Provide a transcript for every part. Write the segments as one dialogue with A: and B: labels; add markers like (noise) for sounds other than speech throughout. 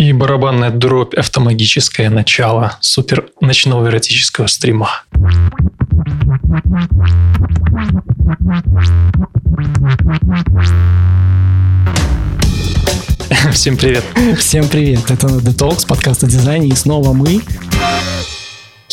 A: И барабанная дробь автомагическое начало супер ночного эротического стрима. Всем привет.
B: Всем привет. Это The Talks, подкаст о дизайне. И снова мы,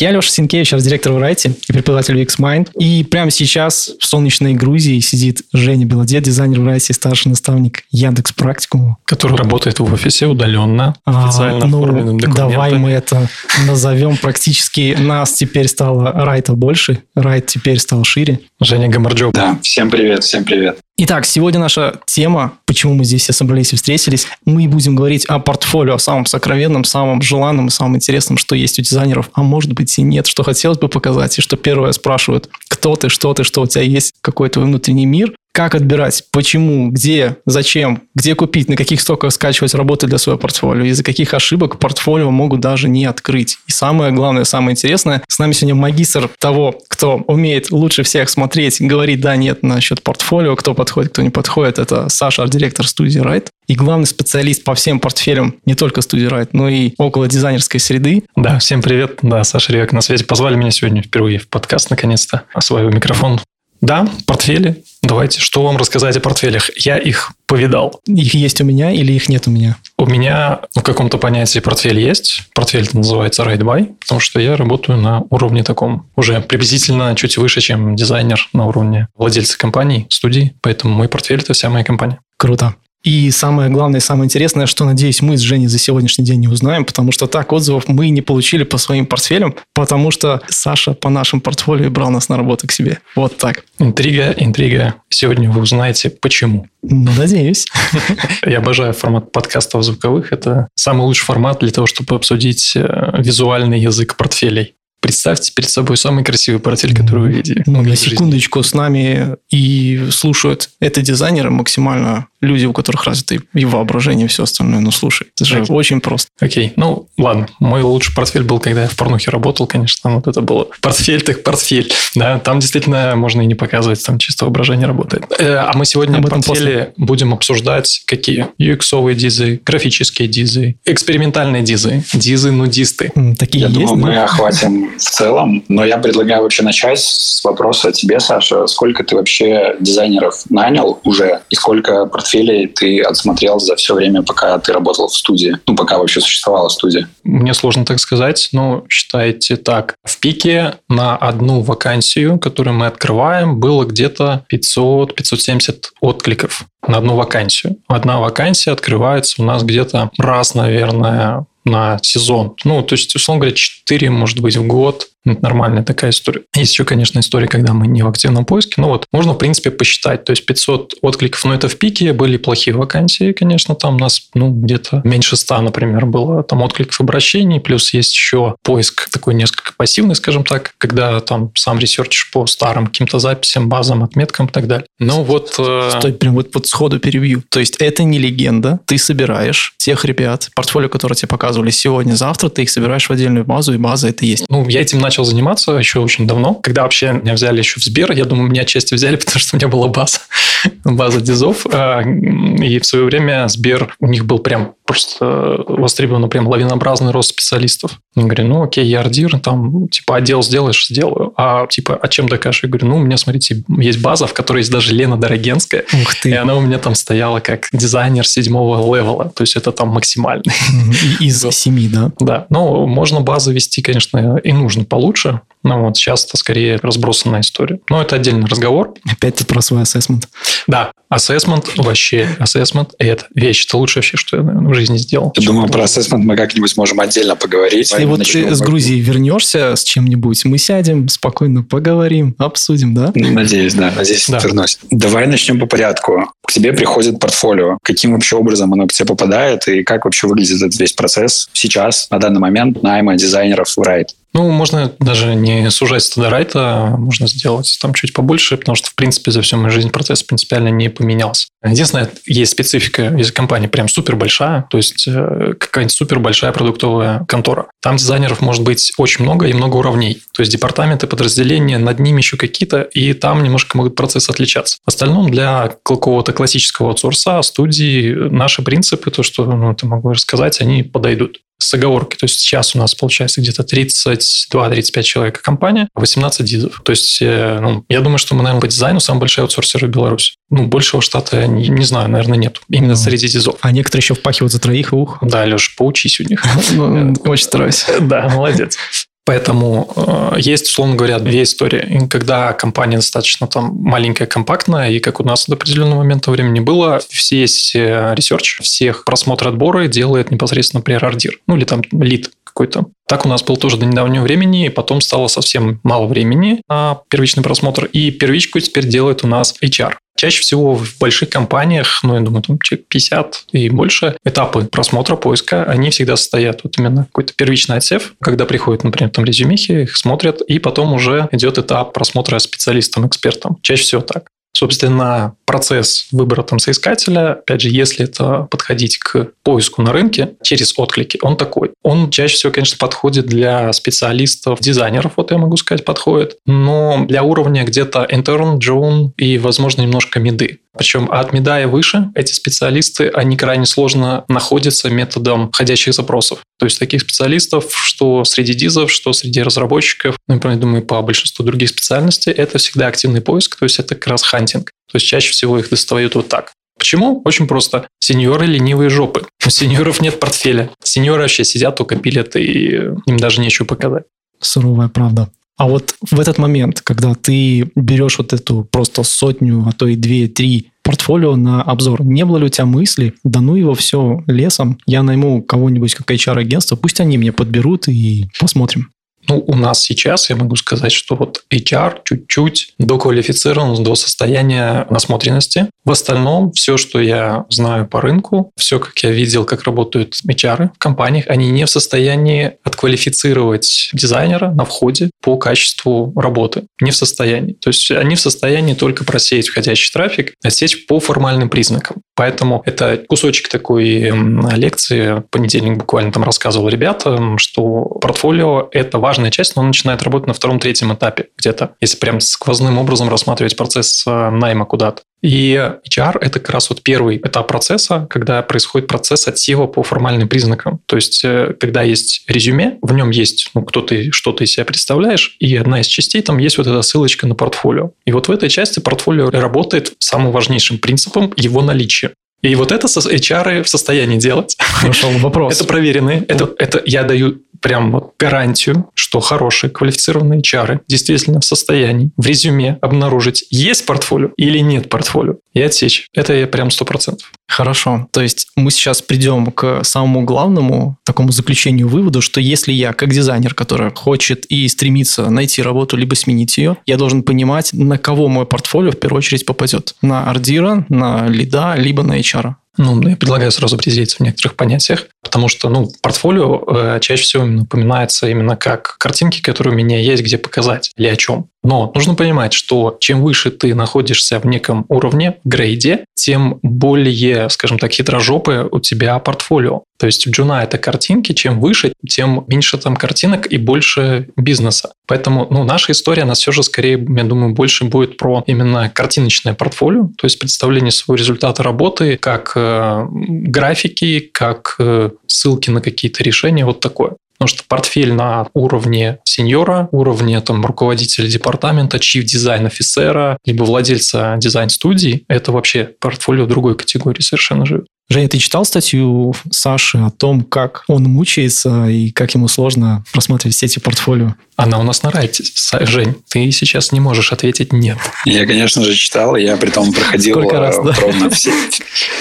B: я Леша Синкевич, арт-директор в Райте и преподаватель UX Mind. И прямо сейчас в солнечной Грузии сидит Женя Белодед, дизайнер в Райте, старший наставник Яндекс Практикуму.
A: Который работает в офисе удаленно,
B: официально а, ну, Давай мы это назовем практически. Нас теперь стало Райта больше, Райт теперь стал шире.
A: Женя Гамарджоп.
C: Да, всем привет, всем привет.
B: Итак, сегодня наша тема, почему мы здесь все собрались и встретились, мы будем говорить о портфолио, о самом сокровенном, самом желанном самом интересном, что есть у дизайнеров, а может быть и нет, что хотелось бы показать, и что первое спрашивают, кто ты, что ты, что у тебя есть, какой твой внутренний мир, как отбирать, почему, где, зачем, где купить, на каких стоках скачивать работы для своего портфолио, из-за каких ошибок портфолио могут даже не открыть. И самое главное, самое интересное, с нами сегодня магистр того, кто умеет лучше всех смотреть, говорить да, нет насчет портфолио, кто подходит, кто не подходит, это Саша, арт-директор студии Right. И главный специалист по всем портфелям не только студии Right, но и около дизайнерской среды.
A: Да, всем привет. Да, Саша Ревек на связи. Позвали меня сегодня впервые в подкаст, наконец-то, освоил микрофон. Да, портфели. Давайте, что вам рассказать о портфелях? Я их повидал.
B: Их есть у меня или их нет у меня?
A: У меня в каком-то понятии портфель есть. Портфель называется Ride By, потому что я работаю на уровне таком. Уже приблизительно чуть выше, чем дизайнер на уровне владельца компании, студии. Поэтому мой портфель – это вся моя компания.
B: Круто. И самое главное, самое интересное, что, надеюсь, мы с Женей за сегодняшний день не узнаем, потому что так отзывов мы не получили по своим портфелям, потому что Саша по нашим портфолио брал нас на работу к себе. Вот так.
A: Интрига, интрига. Сегодня вы узнаете, почему.
B: Ну, надеюсь. (laughs)
A: Я обожаю формат подкастов звуковых. Это самый лучший формат для того, чтобы обсудить э, визуальный язык портфелей. Представьте перед собой самый красивый портфель, который вы видели.
B: Ну, на секундочку, с нами и слушают это дизайнеры максимально люди, у которых развито и воображение, и все остальное. Ну, слушай, это же okay. очень просто.
A: Окей, okay. ну, ладно. Мой лучший портфель был, когда я в порнухе работал, конечно. Там вот это было портфель, так портфель. Да, там действительно можно и не показывать, там чисто воображение работает. Э, а мы сегодня в портфеле после. будем обсуждать какие? UX-овые дизы, графические дизы, экспериментальные дизы, дизы-нудисты.
B: Такие
C: я
B: есть,
C: думаю, да? мы охватим в целом, но я предлагаю вообще начать с вопроса тебе, Саша. Сколько ты вообще дизайнеров нанял уже и сколько портфелей ты отсмотрел за все время, пока ты работал в студии? Ну, пока вообще существовала студия.
A: Мне сложно так сказать, но считайте так. В пике на одну вакансию, которую мы открываем, было где-то 500-570 откликов на одну вакансию. Одна вакансия открывается у нас где-то раз, наверное, на сезон. Ну, то есть, условно говоря, 4, может быть, в год это нормальная такая история. Есть еще, конечно, история, когда мы не в активном поиске. Но вот можно, в принципе, посчитать. То есть 500 откликов, но это в пике. Были плохие вакансии, конечно. Там у нас, ну, где-то меньше 100, например, было там откликов обращений. Плюс есть еще поиск такой несколько пассивный, скажем так, когда там сам ресерчишь по старым каким-то записям, базам, отметкам и так далее. Ну вот...
B: Э... Стой, прям вот под сходу перебью. То есть это не легенда. Ты собираешь тех ребят, портфолио, которые тебе показывали сегодня, завтра, ты их собираешь в отдельную базу, и база это есть.
A: Ну, я этим начал начал заниматься еще очень давно. Когда вообще меня взяли еще в Сбер, я думаю, меня отчасти взяли, (laughs) потому что у меня была база, (laughs) база дизов. А, и в свое время Сбер, у них был прям просто востребован прям лавинообразный рост специалистов. Я говорю, ну окей, я ардир, там типа отдел сделаешь, сделаю. А типа, а чем докажешь? Я говорю, ну у меня, смотрите, есть база, в которой есть даже Лена Дорогенская. Ух ты. И она у меня там стояла как дизайнер седьмого левела. То есть это там максимальный. (laughs)
B: Из семи, да?
A: Да. Ну, можно базы вести, конечно, и нужно получше. Но вот сейчас это скорее разбросанная история. Но это отдельный разговор.
B: Опять ты про свой ассессмент.
A: Да, ассессмент вообще, ассессмент – это вещь. Это лучшее вообще, что я, наверное, жизни сделал.
C: Я думаю, про ассессмент мы как-нибудь можем отдельно поговорить.
B: Если вот ты с Грузии вернешься с чем-нибудь, мы сядем, спокойно поговорим, обсудим, да?
C: Надеюсь, да, надеюсь, да. вернусь. Давай начнем по порядку. К тебе приходит портфолио. Каким вообще образом оно к тебе попадает и как вообще выглядит этот весь процесс сейчас, на данный момент, найма дизайнеров в Райт?
A: Ну, можно даже не сужать до райта, можно сделать там чуть побольше, потому что, в принципе, за всю мою жизнь процесс принципиально не поменялся. Единственное, есть специфика, если компания прям супер большая, то есть э, какая-нибудь супер большая продуктовая контора. Там дизайнеров может быть очень много и много уровней. То есть департаменты, подразделения, над ними еще какие-то, и там немножко могут процессы отличаться. В остальном для какого-то классического аутсорса, студии, наши принципы, то, что ну, это могу рассказать, они подойдут с оговоркой. То есть сейчас у нас получается где-то 32-35 человек компания, 18 дизов. То есть, э, ну, я думаю, что мы, наверное, по дизайну самые большие аутсорсеры в Беларуси. Ну, большего штата, я не, не знаю, наверное, нет. Именно mm. среди дизов.
B: А некоторые еще впахивают за троих ух.
A: Да, Леш, поучись у них. (laughs)
B: Ну, очень стараюсь. (laughs)
A: Да, молодец. Поэтому э, есть, условно говоря, две истории. И когда компания достаточно там маленькая, компактная, и как у нас до определенного момента времени было, все research, всех просмотр отбора делает непосредственно арт-дир, ну или там lead какой-то. Так у нас было тоже до недавнего времени, и потом стало совсем мало времени на первичный просмотр, и первичку теперь делает у нас HR. Чаще всего в больших компаниях, ну, я думаю, там человек 50 и больше, этапы просмотра, поиска, они всегда состоят вот именно какой-то первичный отсев, когда приходят, например, там резюмехи, их смотрят, и потом уже идет этап просмотра специалистом, экспертом. Чаще всего так. Собственно, процесс выбора там соискателя, опять же, если это подходить к поиску на рынке через отклики, он такой. Он чаще всего, конечно, подходит для специалистов, дизайнеров, вот я могу сказать, подходит, но для уровня где-то intern, джун и, возможно, немножко миды. Причем от мида и выше эти специалисты, они крайне сложно находятся методом входящих запросов. То есть таких специалистов, что среди дизов, что среди разработчиков, ну, например, думаю, по большинству других специальностей, это всегда активный поиск, то есть это как раз хантинг. То есть чаще всего их достают вот так. Почему? Очень просто. Сеньоры ленивые жопы. У сеньоров нет портфеля. Сеньоры вообще сидят, только пилят, и им даже нечего показать.
B: Суровая правда. А вот в этот момент, когда ты берешь вот эту просто сотню, а то и две, три портфолио на обзор, не было ли у тебя мысли, да ну его все лесом, я найму кого-нибудь как HR-агентство, пусть они мне подберут и посмотрим.
A: Ну, у нас сейчас, я могу сказать, что вот HR чуть-чуть доквалифицирован до состояния насмотренности. В остальном, все, что я знаю по рынку, все, как я видел, как работают HR в компаниях, они не в состоянии отквалифицировать дизайнера на входе по качеству работы. Не в состоянии. То есть они в состоянии только просеять входящий трафик, отсечь по формальным признакам. Поэтому это кусочек такой лекции, в понедельник буквально там рассказывал ребятам, что портфолио – это важная часть, но он начинает работать на втором-третьем этапе где-то, если прям сквозным образом рассматривать процесс э, найма куда-то. И HR – это как раз вот первый этап процесса, когда происходит процесс отсева по формальным признакам. То есть, э, когда есть резюме, в нем есть, ну, кто ты, что ты из себя представляешь, и одна из частей там есть вот эта ссылочка на портфолио. И вот в этой части портфолио работает самым важнейшим принципом его наличия. И вот это HR в состоянии делать.
B: Хорошо, вопрос. (laughs)
A: Это проверенные. Это, это я даю прям вот гарантию, что хорошие квалифицированные чары действительно в состоянии в резюме обнаружить, есть портфолио или нет портфолио, и отсечь. Это я прям сто процентов.
B: Хорошо. То есть мы сейчас придем к самому главному такому заключению выводу, что если я, как дизайнер, который хочет и стремится найти работу, либо сменить ее, я должен понимать, на кого мой портфолио в первую очередь попадет. На ардира, на лида, либо на HR.
A: Ну, я предлагаю сразу определиться в некоторых понятиях, потому что, ну, портфолио э, чаще всего напоминается именно как картинки, которые у меня есть, где показать или о чем. Но нужно понимать, что чем выше ты находишься в неком уровне, грейде, тем более, скажем так, хитрожопые у тебя портфолио. То есть у Джуна это картинки, чем выше, тем меньше там картинок и больше бизнеса. Поэтому ну, наша история, она все же скорее, я думаю, больше будет про именно картиночное портфолио, то есть представление своего результата работы, как э, графики, как э, ссылки на какие-то решения, вот такое. Потому что портфель на уровне сеньора, уровне там, руководителя департамента, чиф дизайн офицера, либо владельца дизайн-студии, это вообще портфолио другой категории совершенно живет.
B: Женя, ты читал статью Саши о том, как он мучается и как ему сложно просматривать все эти портфолио?
A: Она у нас на райте. Жень, ты сейчас не можешь ответить «нет».
C: Я, конечно же, читал. Я при том проходил раз, да? ровно все,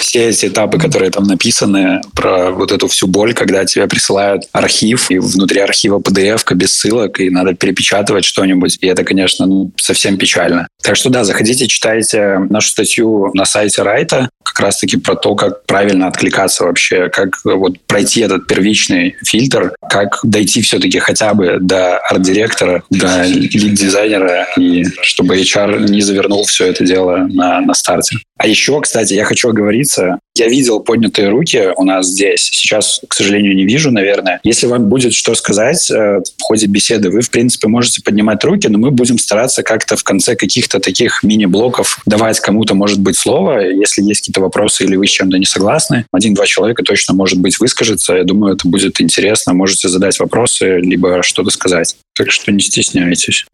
C: все эти этапы, которые там написаны, про вот эту всю боль, когда тебе присылают архив, и внутри архива PDF без ссылок, и надо перепечатывать что-нибудь. И это, конечно, ну, совсем печально. Так что да, заходите, читайте нашу статью на сайте Райта, как раз-таки про то, как правильно откликаться вообще, как вот пройти этот первичный фильтр, как дойти все-таки хотя бы до арт-директора, до лид-дизайнера, и чтобы HR не завернул все это дело на, на старте. А еще, кстати, я хочу оговориться, я видел поднятые руки у нас здесь. Сейчас, к сожалению, не вижу, наверное. Если вам будет что сказать э, в ходе беседы, вы, в принципе, можете поднимать руки, но мы будем стараться как-то в конце каких-то таких мини-блоков давать кому-то, может быть, слово. Если есть какие-то вопросы или вы с чем-то не согласны, один-два человека точно, может быть, выскажется. Я думаю, это будет интересно. Можете задать вопросы, либо что-то сказать. Так что не стесняйтесь.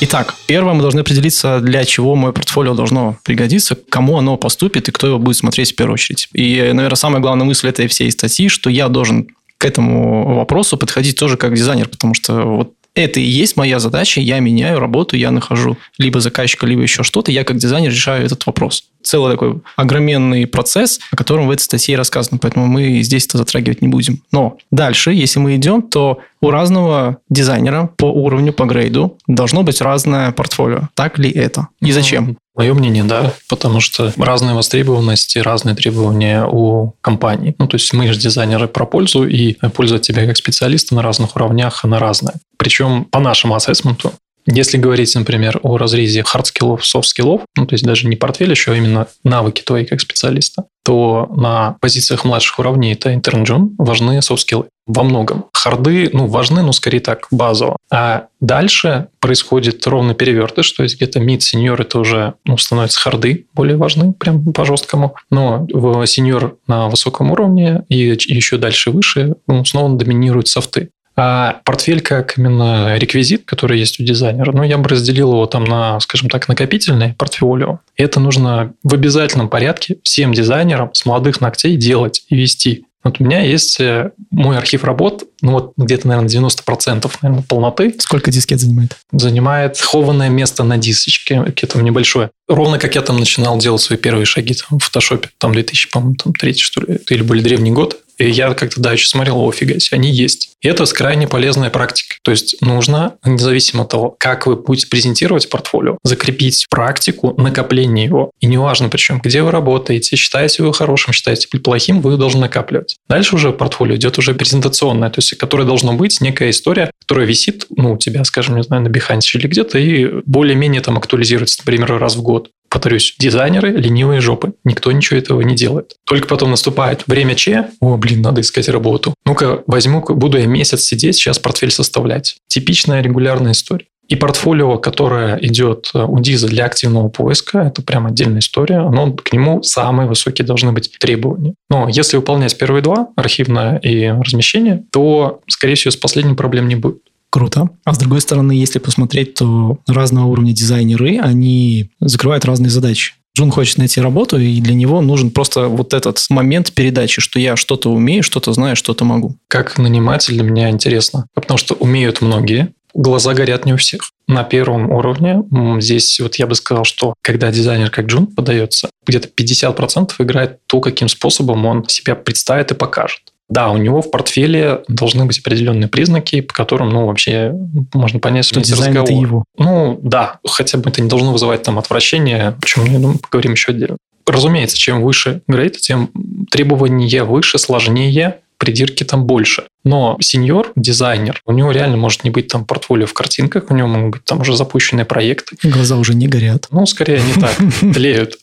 B: Итак, первое мы должны определиться, для чего мое портфолио должно пригодиться, кому оно поступит и кто его будет смотреть в первую очередь. И, наверное, самая главная мысль этой всей статьи, что я должен к этому вопросу подходить тоже как дизайнер, потому что вот это и есть моя задача, я меняю работу, я нахожу либо заказчика, либо еще что-то, я как дизайнер решаю этот вопрос. Целый такой огроменный процесс, о котором в этой статье рассказано, поэтому мы здесь это затрагивать не будем. Но дальше, если мы идем, то у разного дизайнера по уровню, по грейду должно быть разное портфолио. Так ли это? И зачем?
A: Мое мнение, да, потому что разные востребованности, разные требования у компаний. Ну, то есть мы же дизайнеры про пользу, и польза от тебя как специалиста на разных уровнях, она разная. Причем по нашему ассессменту если говорить, например, о разрезе хард-скиллов, софт-скиллов, ну, то есть даже не портфель еще, а именно навыки твои как специалиста, то на позициях младших уровней это интернджун важны софт-скиллы во многом. Харды, ну, важны, но скорее так, базово. А дальше происходит ровно перевертыш, то есть где-то мид, сеньор это уже ну, становятся харды более важны, прям по жесткому. Но сеньор на высоком уровне и еще дальше выше ну, снова доминируют софты. А портфель как именно реквизит, который есть у дизайнера, ну, я бы разделил его там на, скажем так, накопительное портфолио. И это нужно в обязательном порядке всем дизайнерам с молодых ногтей делать и вести. Вот у меня есть э, мой архив работ, ну вот где-то, наверное, 90% наверное, полноты.
B: Сколько дискет занимает?
A: Занимает хованное место на дисочке, какое-то небольшое. Ровно как я там начинал делать свои первые шаги там, в фотошопе, там 2000, по-моему, там, третий, что ли, или более древний год. И я как-то дальше смотрел, офига себе, они есть. И это крайне полезная практика. То есть нужно, независимо от того, как вы будете презентировать портфолио, закрепить практику накопления его. И неважно причем, где вы работаете, считаете вы хорошим, считаете плохим, вы должны накапливать. Дальше уже портфолио идет уже презентационное, то есть которое должно быть некая история, которая висит, ну, у тебя, скажем, не знаю, на Behance или где-то, и более-менее там актуализируется, например, раз в год. Повторюсь, дизайнеры ленивые жопы. Никто ничего этого не делает. Только потом наступает время Че. О, блин, надо искать работу. Ну-ка, возьму, буду я месяц сидеть, сейчас портфель составлять. Типичная регулярная история. И портфолио, которое идет э, у Диза для активного поиска, это прям отдельная история, оно, к нему самые высокие должны быть требования. Но если выполнять первые два, архивное и размещение, то, скорее всего, с последним проблем не будет.
B: Круто. А с другой стороны, если посмотреть, то разного уровня дизайнеры, они закрывают разные задачи. Джун хочет найти работу, и для него нужен просто вот этот момент передачи, что я что-то умею, что-то знаю, что-то могу.
A: Как наниматель для меня интересно, потому что умеют многие, глаза горят не у всех. На первом уровне здесь вот я бы сказал, что когда дизайнер как Джун подается, где-то 50% играет то, каким способом он себя представит и покажет. Да, у него в портфеле должны быть определенные признаки, по которым, ну, вообще можно понять, что
B: дизайн разговор. это его.
A: Ну, да, хотя бы это не должно вызывать там отвращение, почему, я думаю, поговорим еще отдельно. Разумеется, чем выше грейд, тем требования выше, сложнее, придирки там больше. Но сеньор, дизайнер, у него реально может не быть там портфолио в картинках, у него могут быть там уже запущенные проекты.
B: Глаза уже не горят.
A: Ну, скорее не так, (laughs) тлеют.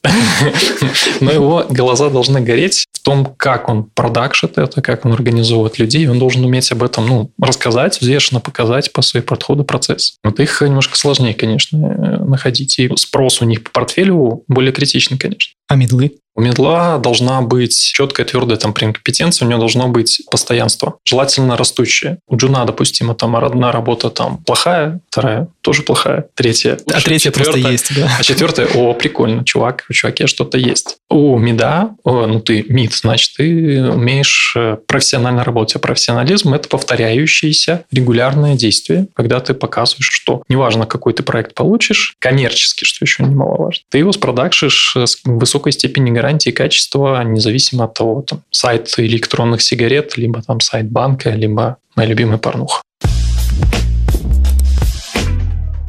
A: Но его глаза должны гореть в том, как он продакшит это, как он организовывает людей. Он должен уметь об этом ну, рассказать, взвешенно показать по своей подходу процесс. Вот их немножко сложнее, конечно, э, находить. И спрос у них по портфелю более критичный, конечно.
B: А middle ы?
A: У middle а должна быть четкая, твердая там прям компетенция, у нее должно быть постоянство. Желательно растущее. У джуна, допустим, там одна работа там плохая, вторая тоже плохая, третья.
B: А третья просто есть, да.
A: А четвертая, о, прикольно, чувак, у чуваке что-то есть. У mid а, о, ну ты mid, значит, ты умеешь э, профессионально работать. А профессионализм – это повторяющиеся регулярные действия, когда ты показываешь, что неважно, какой ты проект получишь, коммерчески, что еще немаловажно, ты его спродакшишь с высокой степенью гарантии качества, независимо от того, там, сайт электронных сигарет, либо там сайт банка, либо моя любимая порнуха.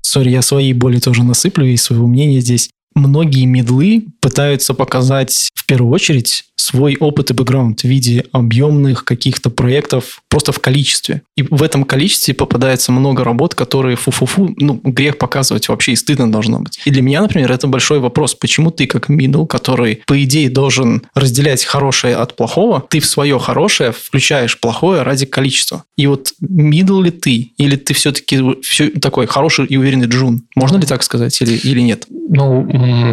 B: Sorry, я свои боли тоже насыплю и своего мнения здесь. Многие middle ы пытаются показать в первую очередь свой опыт и бэкграунд в виде объемных каких-то проектов просто в количестве. И в этом количестве попадается много работ, которые фу-фу-фу, ну, грех показывать вообще и стыдно должно быть. И для меня, например, это большой вопрос. Почему ты как middle, который, по идее, должен разделять хорошее от плохого, ты в свое хорошее включаешь плохое ради количества? И вот middle ли ты? Или ты все-таки все такой хороший и уверенный джун? Можно ли так сказать или, или нет?
A: Ну,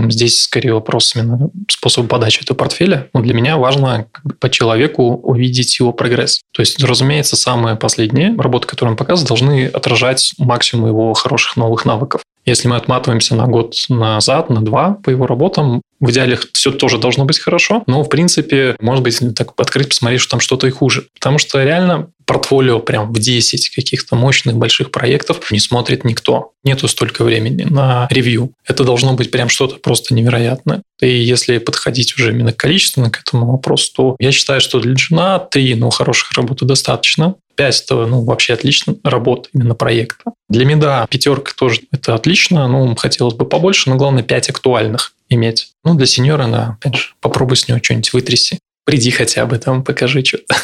A: здесь скорее вопрос именно способа подачи этого портфеля. Но для меня важно по человеку увидеть его прогресс. То есть, разумеется, самые последние работы, которые он показывает, должны отражать максимум его хороших новых навыков. Если мы отматываемся на год назад, на два по его работам, в идеале все тоже должно быть хорошо, но, в принципе, может быть, так открыть, посмотреть, что там что-то и хуже. Потому что реально портфолио прям в 10 каких-то мощных больших проектов не смотрит никто. Нету столько времени на ревью. Это должно быть прям что-то просто невероятное. И если подходить уже именно количественно к этому вопросу, то я считаю, что для джуна 3, ну, хороших работы достаточно. 5 это ну, вообще отлично работа именно проекта. Для меда пятерка тоже это отлично, ну, хотелось бы побольше, но главное 5 актуальных иметь. Ну, для сеньора, да, опять же, попробуй с него что-нибудь вытряси. Приди хотя бы там, покажи что-то.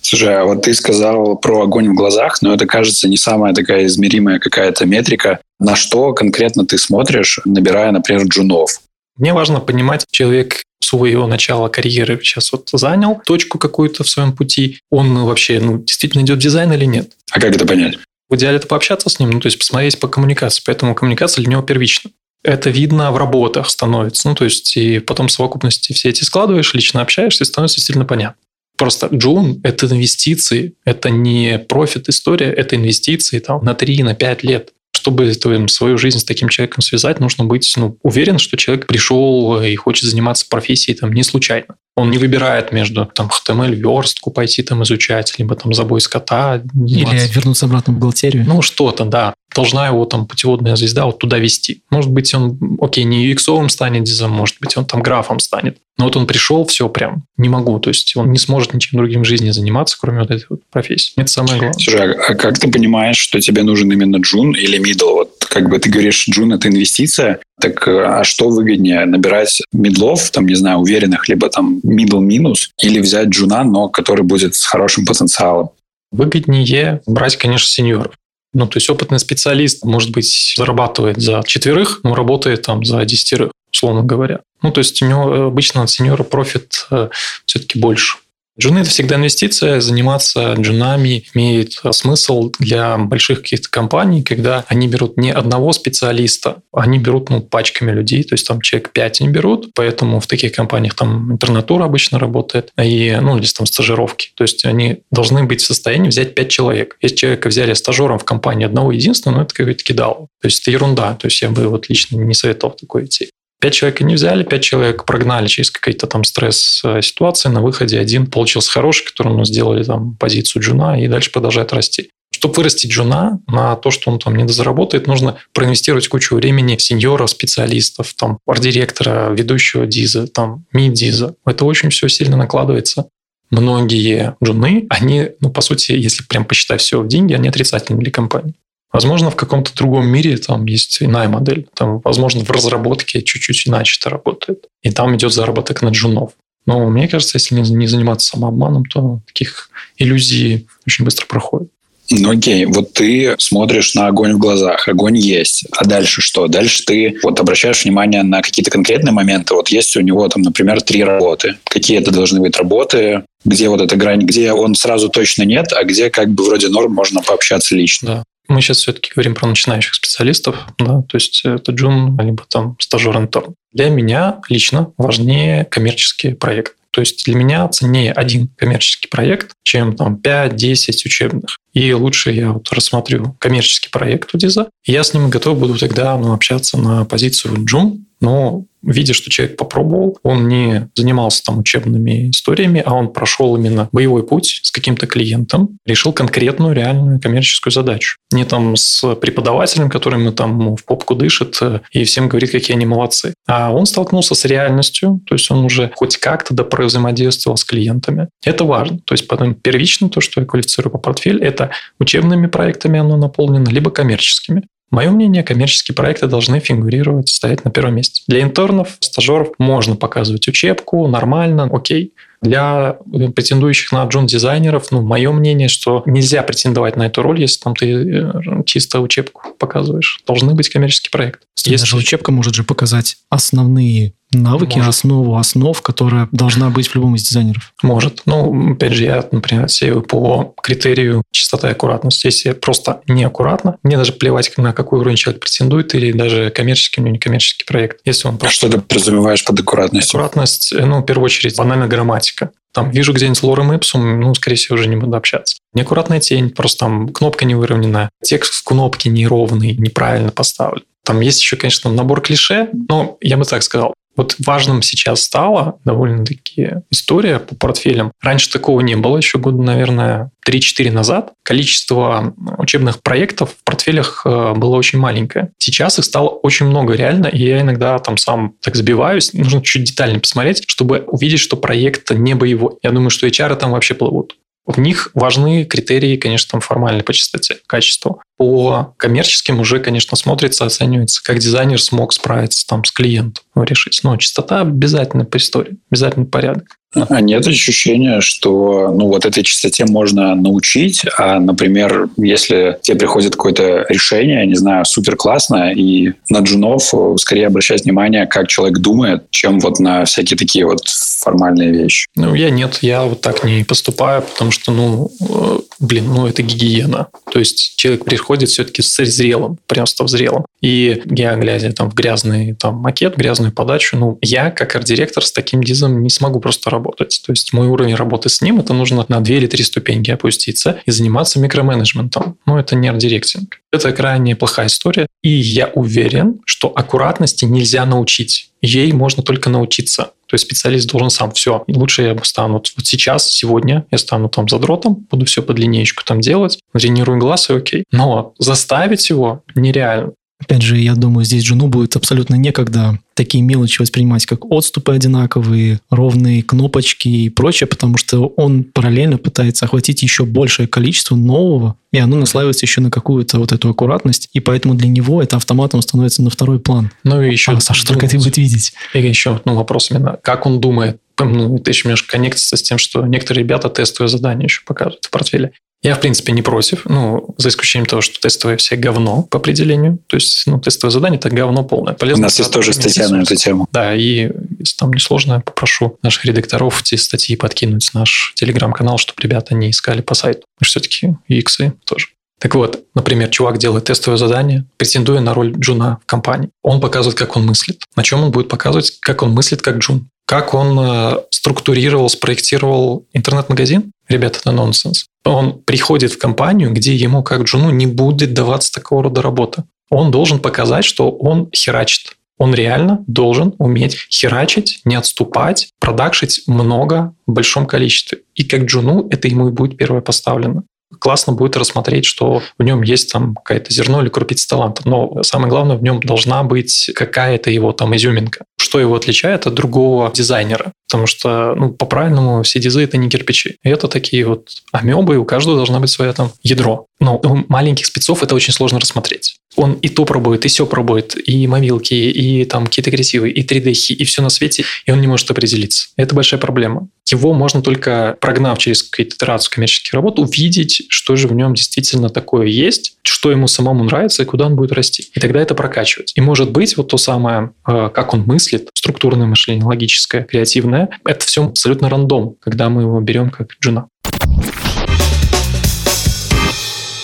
C: Слушай, а вот ты сказал про огонь в глазах, но это, кажется, не самая такая измеримая какая-то метрика. На что конкретно ты смотришь, набирая, например, джунов?
A: Мне важно понимать, человек своего начала карьеры сейчас вот занял точку какую-то в своем пути, он вообще ну, действительно идет в дизайн или нет.
C: А как это понять?
A: В идеале это пообщаться с ним, ну, то есть посмотреть по коммуникации. Поэтому коммуникация для него первична. Это видно в работах становится. Ну, то есть, и потом в совокупности все эти складываешь, лично общаешься, и становится действительно понятно. Просто Джун – это инвестиции, это не профит история, это инвестиции там, на 3, на 5 лет чтобы твою, свою жизнь с таким человеком связать, нужно быть ну, уверен, что человек пришел и хочет заниматься профессией там, не случайно. Он не выбирает между там HTML верстку пойти там изучать, либо там забой скота.
B: Заниматься. Или вернуться обратно в бухгалтерию.
A: Ну, что-то, да. Должна его там путеводная звезда вот туда вести. Может быть, он, окей, не UX станет дизайном, может быть, он там графом станет. Но вот он пришел, все прям, не могу. То есть он не сможет ничем другим в жизни заниматься, кроме вот этой вот профессии. Это самое главное.
C: Слушай, а как ты понимаешь, что тебе нужен именно джун или middle? Вот как бы ты говоришь, джун – это инвестиция, так а что выгоднее, набирать медлов, там, не знаю, уверенных, либо там middle минус, или взять джуна, но который будет с хорошим потенциалом?
A: Выгоднее брать, конечно, сеньоров. Ну, то есть опытный специалист, может быть, зарабатывает за четверых, но работает там за десятерых, условно говоря. Ну, то есть у него обычно от сеньора профит э, все-таки больше. Джуны – это всегда инвестиция. Заниматься джунами имеет смысл для больших каких-то компаний, когда они берут не одного специалиста, они берут ну, пачками людей, то есть там человек 5 они берут, поэтому в таких компаниях там интернатура обычно работает, и, ну, или там стажировки. То есть они должны быть в состоянии взять 5 человек. Если человека взяли стажером в компании одного единственного, ну, это какой-то кидал. То есть это ерунда. То есть я бы вот лично не советовал такой идти. Пять человек не взяли, пять человек прогнали через какие-то там стресс-ситуации. На выходе один получился хороший, которому сделали там позицию джуна и дальше продолжает расти. Чтобы вырастить джуна на то, что он там не дозаработает, нужно проинвестировать кучу времени сеньоров, специалистов, там, арт-директора, ведущего диза, там, мид-диза. Это очень все сильно накладывается. Многие джуны, они, ну, по сути, если прям посчитать все в деньги, они отрицательны для компании. Возможно, в каком-то другом мире там есть иная модель. Там, возможно, в разработке чуть-чуть иначе это работает. И там идет заработок на джунов. Но мне кажется, если не заниматься самообманом, то таких иллюзий очень быстро проходит.
C: Ну окей, вот ты смотришь на огонь в глазах, огонь есть. А дальше что? Дальше ты вот обращаешь внимание на какие-то конкретные моменты. Вот есть у него там, например, три работы. Какие это должны быть работы? Где вот эта грань, где он сразу точно нет, а где как бы вроде норм можно пообщаться лично.
A: Да. Мы сейчас все-таки говорим про начинающих специалистов, да, то есть это джун, либо там стажер интерн. Для меня лично важнее коммерческий проект. То есть для меня ценнее один коммерческий проект, чем там 5-10 учебных. И лучше я вот рассмотрю коммерческий проект у Диза, я с ним готов буду тогда ну, общаться на позицию джун, но видя, что человек попробовал, он не занимался там учебными историями, а он прошел именно боевой путь с каким-то клиентом, решил конкретную реальную коммерческую задачу. Не там с преподавателем, который ему там в попку дышит э, и всем говорит, какие они молодцы. А он столкнулся с реальностью, то есть он уже хоть как-то взаимодействовал с клиентами. Это важно. То есть потом первично то, что я квалифицирую по портфелю, это учебными проектами оно наполнено, либо коммерческими. Мое мнение, коммерческие проекты должны фигурировать, стоять на первом месте. Для интернов, стажеров можно показывать учебку, нормально, окей. Для претендующих на джун-дизайнеров, ну, мое мнение, что нельзя претендовать на эту роль, если там ты э, чисто учебку показываешь. Должны быть коммерческие проекты.
B: Если же учебка может же показать основные навыки, может. основу основ, которая должна быть в любом из дизайнеров.
A: Может. Ну, опять же, я, например, сею по критерию чистота и аккуратность. Если просто неаккуратно, мне даже плевать, на какой уровень человек претендует, или даже коммерческий, или некоммерческий проект. Если он
C: просто... А что ты подразумеваешь под аккуратностью?
A: Аккуратность, ну, в первую очередь, банально грамматика. Там вижу где-нибудь лорем ипсум, ну, скорее всего, уже не буду общаться. Неаккуратная тень, просто там кнопка не выровнена, текст в кнопке неровный, неправильно поставлен. Там есть еще, конечно, набор клише, но я бы так сказал, вот важным сейчас стала довольно-таки история по портфелям. Раньше такого не было, еще года, наверное, 3-4 назад. Количество учебных проектов в портфелях э, было очень маленькое. Сейчас их стало очень много реально, и я иногда там сам так сбиваюсь. Нужно чуть детальнее посмотреть, чтобы увидеть, что проект не боевой. Я думаю, что HR там вообще плывут. В них важны критерии, конечно, там формальные по частоте, качеству. По коммерческим уже, конечно, смотрится, оценивается, как дизайнер смог справиться там с клиентом, решить. Но частота обязательно по истории, обязательно порядок.
C: А нет ощущения, что ну, вот этой частоте можно научить, а, например, если тебе приходит какое-то решение, не знаю, супер классное, и на джунов скорее обращать внимание, как человек думает, чем вот на всякие такие вот формальные вещи.
A: Ну, я нет, я вот так не поступаю, потому что, ну, э, блин, ну, это гигиена. То есть человек приходит все-таки с зрелым, просто в зрелом. И я, глядя там в грязный там, макет, грязную подачу, ну, я, как арт-директор, с таким дизом не смогу просто работать. То есть мой уровень работы с ним, это нужно на две или три ступеньки опуститься и заниматься микроменеджментом. Но это не art directing. Это крайне плохая история. И я уверен, что аккуратности нельзя научить. Ей можно только научиться. То есть специалист должен сам все. лучше я стану вот сейчас, сегодня, я стану там задротом, буду все под линеечку там делать, тренирую глаз и окей. Но заставить его нереально.
B: Опять же, я думаю, здесь жену будет абсолютно некогда такие мелочи воспринимать, как отступы одинаковые, ровные кнопочки и прочее, потому что он параллельно пытается охватить еще большее количество нового, и оно наслаивается еще на какую-то вот эту аккуратность, и поэтому для него это автоматом становится на второй план.
A: Ну и еще...
B: А Саша только это будет видеть.
A: И еще ну, вопрос именно, как он думает, ну, это еще немножко коннектится с тем, что некоторые ребята тестовые задания еще показывают в портфеле. Я, в принципе, не против, ну, за исключением того, что тестовое все говно по определению. То есть, ну, тестовое задание – это говно полное.
C: Полезно У нас есть тоже статья на эту тему.
A: Да, и если там несложно, попрошу наших редакторов эти статьи подкинуть в наш телеграм-канал, чтобы ребята не искали по сайту. Мы же все-таки UX тоже. Так вот, например, чувак делает тестовое задание, претендуя на роль джуна в компании. Он показывает, как он мыслит. На чем он будет показывать, как он мыслит как джун. Как он э, структурировал, спроектировал интернет-магазин? Ребята, это нонсенс он приходит в компанию, где ему как джуну не будет даваться такого рода работа. Он должен показать, что он херачит. Он реально должен уметь херачить, не отступать, продакшить много в большом количестве. И как джуну это ему и будет первое поставлено классно будет рассмотреть, что в нем есть там какое-то зерно или крупица таланта. Но самое главное, в нем должна быть какая-то его там изюминка. Что его отличает от другого дизайнера? Потому что, ну, по-правильному, все дизы — это не кирпичи. Это такие вот амебы, и у каждого должна быть своя там ядро. Но у маленьких спецов это очень сложно рассмотреть. Он и то пробует, и все пробует, и мобилки, и там какие-то креативы, и 3D, и все на свете, и он не может определиться. Это большая проблема. Его можно только прогнав через какие-то итерации коммерческих работ, увидеть, что же в нем действительно такое есть, что ему самому нравится и куда он будет расти. И тогда это прокачивать. И может быть вот то самое, э, как он мыслит, структурное мышление, логическое, креативное, это все абсолютно рандом, когда мы его берем как джуна.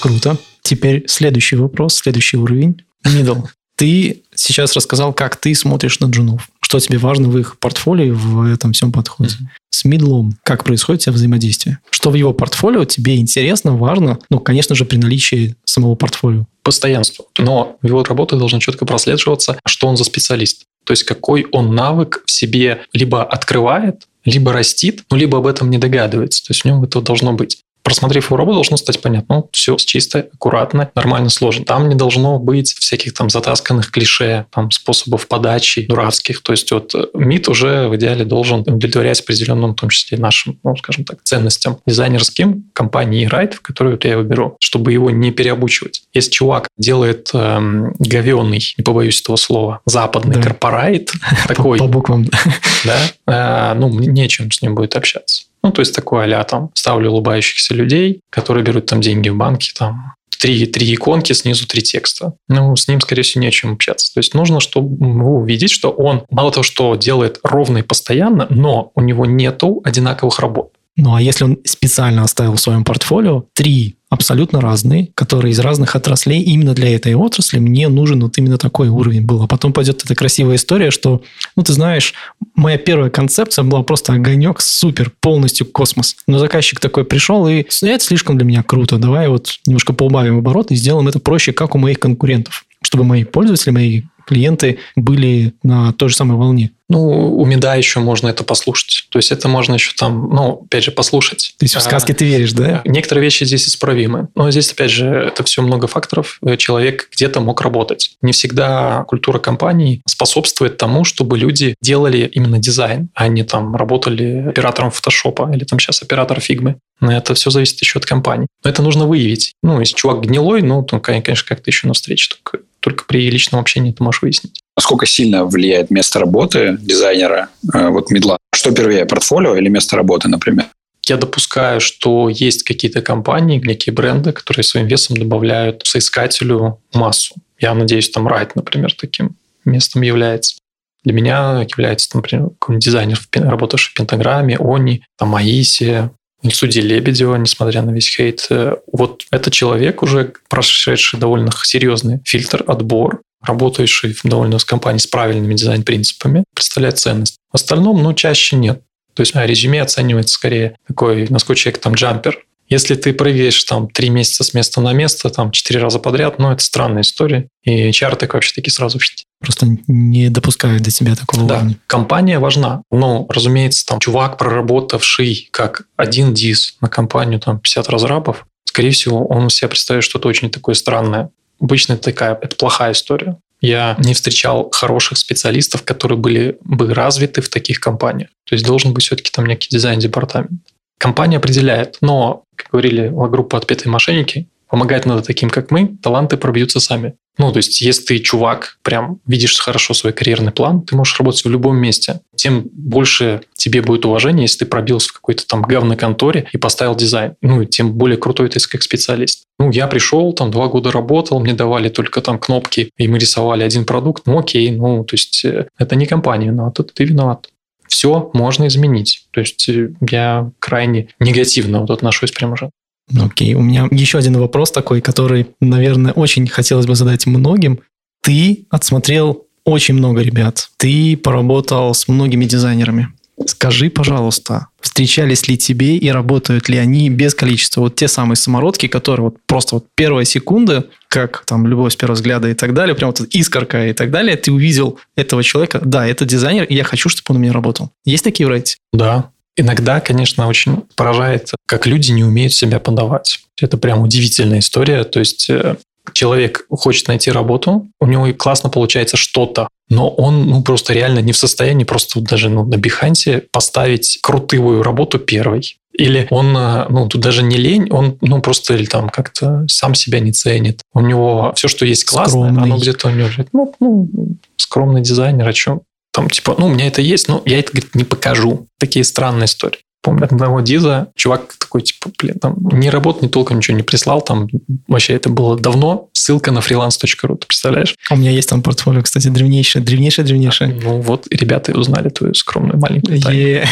B: Круто. Теперь следующий вопрос, следующий уровень. Middle. Ты сейчас рассказал, как ты смотришь на джунов. Что тебе важно в их портфолио в этом всем подходе. Mm-hmm. С мидлом как происходит у взаимодействие? Что в его портфолио тебе интересно, важно? Ну, конечно же, при наличии самого портфолио.
A: Постоянство. Но в его работе должно четко прослеживаться, что он за специалист. То есть какой он навык в себе либо открывает, либо растит, ну, либо об этом не догадывается. То есть в нем это должно быть просмотрев его работу, должно стать понятно, ну, все чисто, аккуратно, нормально сложно. Там не должно быть всяких там затасканных клише, там способов подачи дурацких. То есть вот МИД уже в идеале должен удовлетворять определенным, в том числе нашим, ну, скажем так, ценностям дизайнерским компании Райт, в которую я выберу, чтобы его не переобучивать. Если чувак делает эм, говенный, не побоюсь этого слова, западный да. корпорайт, (laughs) такой...
B: По буквам. (laughs)
A: Да, э, ну, нечем с ним будет общаться. Ну, то есть такой а там ставлю улыбающихся людей, которые берут там деньги в банке, там три, три иконки, снизу три текста. Ну, с ним, скорее всего, не о чем общаться. То есть нужно, чтобы увидеть, что он мало того, что делает ровно и постоянно, но у него нету одинаковых работ.
B: Ну, а если он специально оставил в своем портфолио три абсолютно разные, которые из разных отраслей, именно для этой отрасли мне нужен вот именно такой уровень был. А потом пойдет эта красивая история, что, ну, ты знаешь, моя первая концепция была просто огонек, супер, полностью космос. Но заказчик такой пришел, и это слишком для меня круто, давай вот немножко поубавим обороты и сделаем это проще, как у моих конкурентов, чтобы мои пользователи, мои клиенты были на той же самой волне.
A: Ну, у Меда еще можно это послушать. То есть это можно еще там, ну, опять же, послушать.
B: То есть в сказки а, ты веришь, да?
A: Некоторые вещи здесь исправимы. Но здесь, опять же, это все много факторов. Человек где-то мог работать. Не всегда культура компании способствует тому, чтобы люди делали именно дизайн, а не там работали оператором фотошопа или там сейчас оператор фигмы. Это все зависит еще от компании. Но это нужно выявить. Ну, если чувак гнилой, ну, то, конечно, как-то еще на встрече. Только, только при личном общении ты можешь выяснить.
C: Насколько сильно влияет место работы дизайнера, э, вот медла? Что первее, портфолио или место работы, например?
A: Я допускаю, что есть какие-то компании, некие бренды, которые своим весом добавляют соискателю массу. Я надеюсь, там Райт, например, таким местом является. Для меня является, например, дизайнер, работавший в Пентаграмме, Они, там, Аисе, судьи Лебедева, несмотря на весь хейт. Э, вот этот человек уже прошедший довольно серьезный фильтр, отбор, работающий довольно с компанией с правильными дизайн-принципами, представляет ценность. В остальном, ну, чаще нет. То есть а, резюме оценивается скорее такой, насколько человек там джампер. Если ты прыгаешь там три месяца с места на место, там четыре раза подряд, ну, это странная история. И HR так вообще таки сразу
B: Просто не допускают до тебя такого
A: да.
B: уровня.
A: Компания важна. Но, разумеется, там чувак, проработавший как один дис на компанию, там 50 разрабов, скорее всего, он себя представляет что-то очень такое странное. Обычно это такая, это плохая история. Я не встречал хороших специалистов, которые были бы развиты в таких компаниях. То есть должен быть все-таки там некий дизайн-департамент. Компания определяет, но, как говорили группа «Отпетые мошенники», помогать надо таким, как мы, таланты пробьются сами. Ну, то есть, если ты чувак, прям видишь хорошо свой карьерный план, ты можешь работать в любом месте. Тем больше тебе будет уважение, если ты пробился в какой-то там говной конторе и поставил дизайн. Ну, тем более крутой ты как специалист. Ну, я пришел, там два года работал, мне давали только там кнопки, и мы рисовали один продукт. Ну, окей, ну, то есть, э, это не компания, но тут ты виноват. Все можно изменить. То есть, э, я крайне негативно вот отношусь прямо же.
B: Окей, у меня еще один вопрос такой, который, наверное, очень хотелось бы задать многим. Ты отсмотрел очень много ребят. Ты поработал с многими дизайнерами. Скажи, пожалуйста, встречались ли тебе и работают ли они без количества вот те самые самородки, которые вот просто вот первая секунда, как там любовь с первого взгляда и так далее, прям вот искорка и так далее, ты увидел этого человека, да, это дизайнер, и я хочу, чтобы он у меня работал. Есть такие в?
A: Да, Иногда, конечно, очень поражает, как люди не умеют себя подавать. Это прям удивительная история. То есть э, человек хочет найти работу, у него классно получается что-то, но он ну, просто реально не в состоянии просто даже ну, на Бихансе поставить крутую работу первой. Или он, э, ну, тут даже не лень, он, ну, просто или там как-то сам себя не ценит. У него все, что есть классное, скромный. оно где-то у него. Ну, ну, скромный дизайнер, о чем? Там, типа, ну, у меня это есть, но я это, говорит, не покажу. Такие странные истории. Помню одного Диза, чувак такой, типа, блин, там, не работал, не толком ничего не прислал, там, вообще это было давно, ссылка на freelance.ru, ты представляешь?
B: У меня есть там портфолио, кстати, древнейшее, древнейшее, древнейшее.
A: Ну вот, ребята узнали твою скромную маленькую тайну.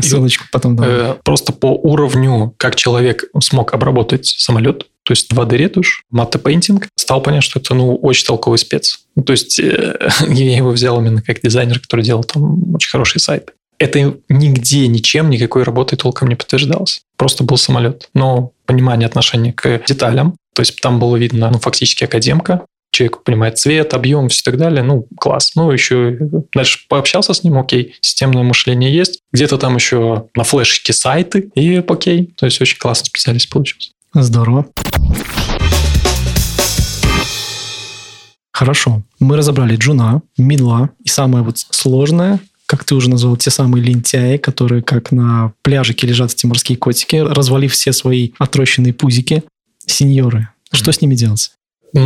B: Ссылочку потом дам. Э,
A: просто по уровню, как человек смог обработать самолет, то есть 2D-ретушь, матте-пейнтинг, стал понять, что это ну, очень толковый спец. Ну, то есть э, (laughs) я его взял именно как дизайнер, который делал там очень хороший сайт. Это нигде, ничем, никакой работы толком не подтверждалось. Просто был самолет. Но понимание отношения к деталям, то есть там было видно, ну, фактически академка, человек понимает цвет, объем, все и так далее, ну, класс. Ну, еще дальше пообщался с ним, окей, системное мышление есть. Где-то там еще на флешке сайты, и окей. То есть очень классный специалист получился.
B: Здорово. Хорошо. Мы разобрали джуна, мидла и самое вот сложное, как ты уже назвал, те самые лентяи, которые как на пляжике лежат эти морские котики, развалив все свои отрощенные пузики. Сеньоры. Что mm-hmm. с ними делать?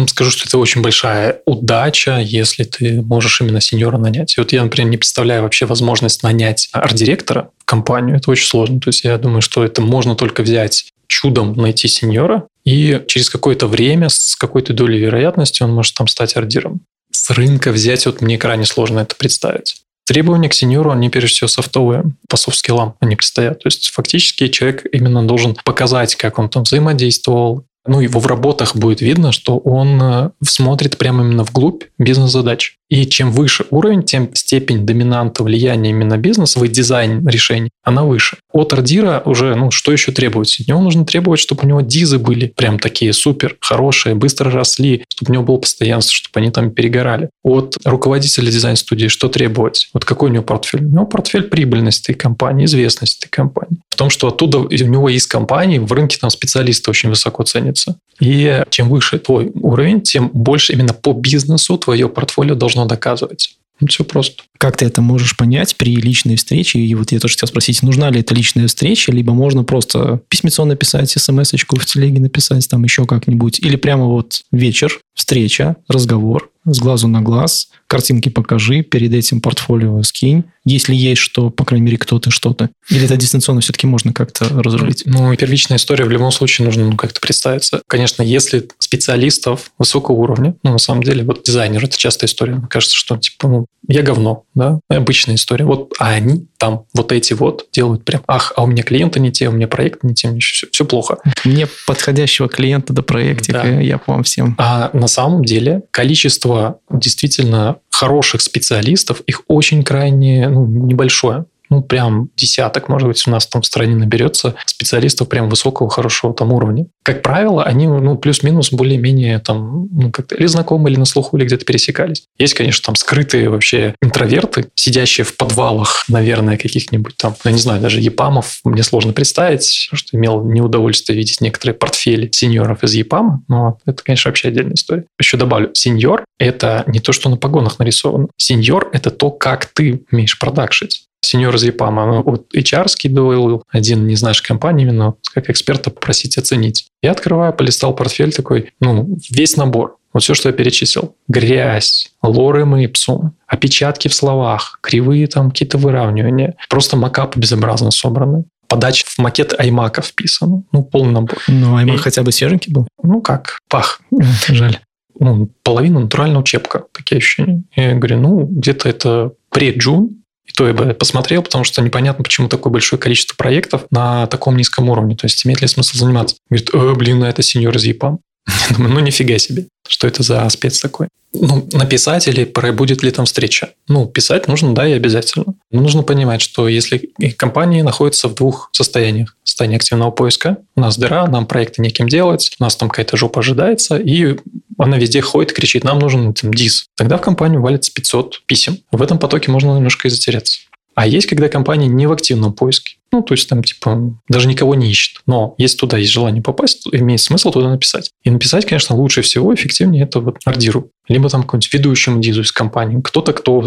A: Скажу, что это очень большая удача, если ты можешь именно сеньора нанять. И вот я, например, не представляю вообще возможность нанять арт-директора в компанию. Это очень сложно. То есть я думаю, что это можно только взять чудом найти сеньора, и через какое-то время с какой-то долей вероятности он может там стать ордером. С рынка взять, вот мне крайне сложно это представить. Требования к сеньору, они прежде всего софтовые, по софт-скиллам они предстоят. То есть фактически человек именно должен показать, как он там взаимодействовал, ну, его в работах будет видно, что он э, смотрит прямо именно вглубь бизнес-задач. И чем выше уровень, тем степень доминанта влияния именно бизнеса в дизайн решений, она выше. От ордира уже, ну, что еще требуется? От него нужно требовать, чтобы у него дизы были прям такие супер, хорошие, быстро росли, чтобы у него было постоянство, чтобы они там перегорали. От руководителя дизайн-студии что требовать? Вот какой у него портфель? У него портфель прибыльности компании, известности компании. В том, что оттуда у него из компании в рынке там специалисты очень высоко ценятся. И чем выше твой уровень, тем больше именно по бизнесу твое портфолио должно доказывать. Ну, все просто.
B: Как ты это можешь понять при личной встрече? И вот я тоже хотел спросить, нужна ли это личная встреча, либо можно просто письмецо написать, смс-очку в телеге написать, там еще как-нибудь. Или прямо вот вечер, встреча, разговор, с глазу на глаз, картинки покажи, перед этим портфолио скинь, если есть что, по крайней мере, кто-то, что-то. Или это дистанционно все-таки можно как-то разрулить?
A: Ну, первичная история в любом случае нужно ну, как-то представиться. Конечно, если специалистов высокого уровня, ну, на самом деле, вот дизайнер – это частая история. Мне кажется, что, типа, ну, я говно, да, обычная история. Вот, а они там вот эти вот делают прям, ах, а у меня клиенты не те, у меня проект не те, мне все, все плохо.
B: Мне подходящего клиента до проектика, да. я по вам всем.
A: А на самом деле количество действительно хороших специалистов, их очень крайне ну, небольшое ну, прям десяток, может быть, у нас там в стране наберется специалистов прям высокого, хорошего там уровня. Как правило, они, ну, плюс-минус более-менее там, ну, как-то или знакомы, или на слуху, или где-то пересекались. Есть, конечно, там скрытые вообще интроверты, сидящие в подвалах, наверное, каких-нибудь там, ну, я не знаю, даже ЕПАМов мне сложно представить, что имел неудовольствие видеть некоторые портфели сеньоров из ЕПАМа, но это, конечно, вообще отдельная история. Еще добавлю, сеньор – это не то, что на погонах нарисовано. Сеньор – это то, как ты умеешь продакшить сеньор из ЕПАМа. Вот HR скидывал один не знаешь компании именно как эксперта попросить оценить. Я открываю, полистал портфель такой, ну, весь набор. Вот все, что я перечислил. Грязь, лорем и псум, опечатки в словах, кривые там какие-то выравнивания. Просто макап безобразно собраны. Подача в макет аймака вписана. Ну, полный набор.
B: Ну, аймак и... хотя бы свеженький был?
A: Ну, как? Пах. (laughs) Жаль. Ну, половина натурального чепка. Такие ощущения. Я говорю, ну, где-то это пред-джун, и то я бы посмотрел, потому что непонятно, почему такое большое количество проектов на таком низком уровне. То есть имеет ли смысл заниматься? Говорит, э, блин, ну это сеньор из ЕПАМ. Я думаю, ну нифига себе. Что это за спец такой? Ну, написать или будет ли там встреча? Ну, писать нужно, да, и обязательно. Но нужно понимать, что если компания находится в двух состояниях. Состояние активного поиска. У нас дыра, нам проекты неким делать, у нас там какая-то жопа ожидается, и она везде ходит, кричит, нам нужен там дис. Тогда в компанию валится 500 писем. В этом потоке можно немножко и затеряться. А есть, когда компания не в активном поиске. Ну, то есть там, типа, даже никого не ищет. Но если туда есть желание попасть, то имеет смысл туда написать. И написать, конечно, лучше всего, эффективнее это вот ордиру. Либо там какому-нибудь ведущему дизу из компании. Кто-то, кто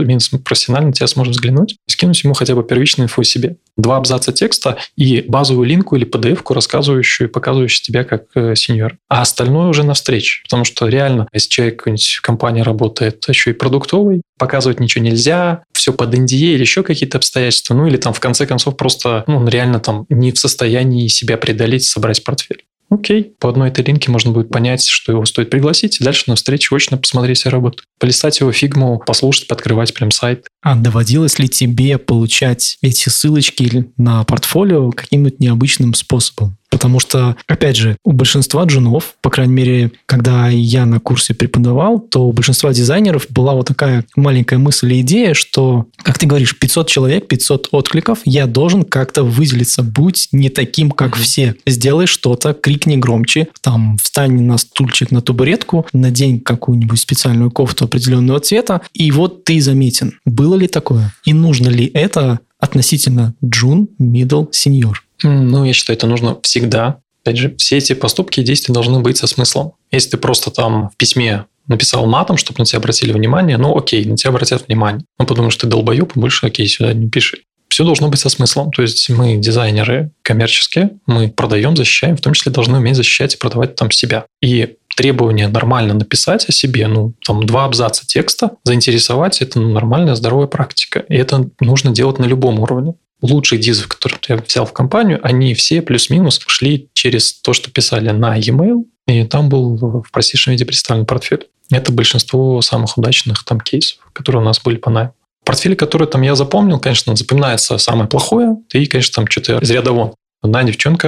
A: профессионально тебя сможет взглянуть скинуть ему хотя бы первичную инфу себе. Два абзаца текста и базовую линку или PDF-ку, рассказывающую и показывающую тебя как э, сеньор. А остальное уже на встрече. Потому что реально, если человек в компании работает еще и продуктовый, показывать ничего нельзя, все под NDA или еще какие-то обстоятельства, ну или там в конце концов просто ну, реально там не в состоянии себя преодолеть, собрать портфель. Окей, по одной этой линке можно будет понять, что его стоит пригласить, и дальше на встречу очно посмотреть работу. Полистать его фигму, послушать, подкрывать прям сайт.
B: А доводилось ли тебе получать эти ссылочки на портфолио каким-нибудь необычным способом? Потому что, опять же, у большинства джунов, по крайней мере, когда я на курсе преподавал, то у большинства дизайнеров была вот такая маленькая мысль и идея, что, как ты говоришь, 500 человек, 500 откликов, я должен как-то выделиться, будь не таким, как все. Сделай что-то, крикни громче, там, встань на стульчик, на табуретку, надень какую-нибудь специальную кофту определенного цвета, и вот ты заметен. Было ли такое? И нужно ли это относительно джун, middle, сеньор?
A: Ну, я считаю, это нужно всегда. Опять же, все эти поступки и действия должны быть со смыслом. Если ты просто там в письме написал матом, чтобы на тебя обратили внимание, ну окей, на тебя обратят внимание. Ну, потому что ты долбоеб, и больше окей, сюда не пиши. Все должно быть со смыслом. То есть мы дизайнеры коммерческие, мы продаем, защищаем, в том числе должны уметь защищать и продавать там себя. И требование нормально написать о себе, ну, там, два абзаца текста, заинтересовать, это нормальная, здоровая практика. И это нужно делать на любом уровне лучших дизов, которые я взял в компанию, они все плюс-минус шли через то, что писали на e-mail, и там был в простейшем виде представлен портфель. Это большинство самых удачных там кейсов, которые у нас были по найму. Портфели, которые там я запомнил, конечно, запоминается самое плохое, и, конечно, там что-то из ряда вон. Одна девчонка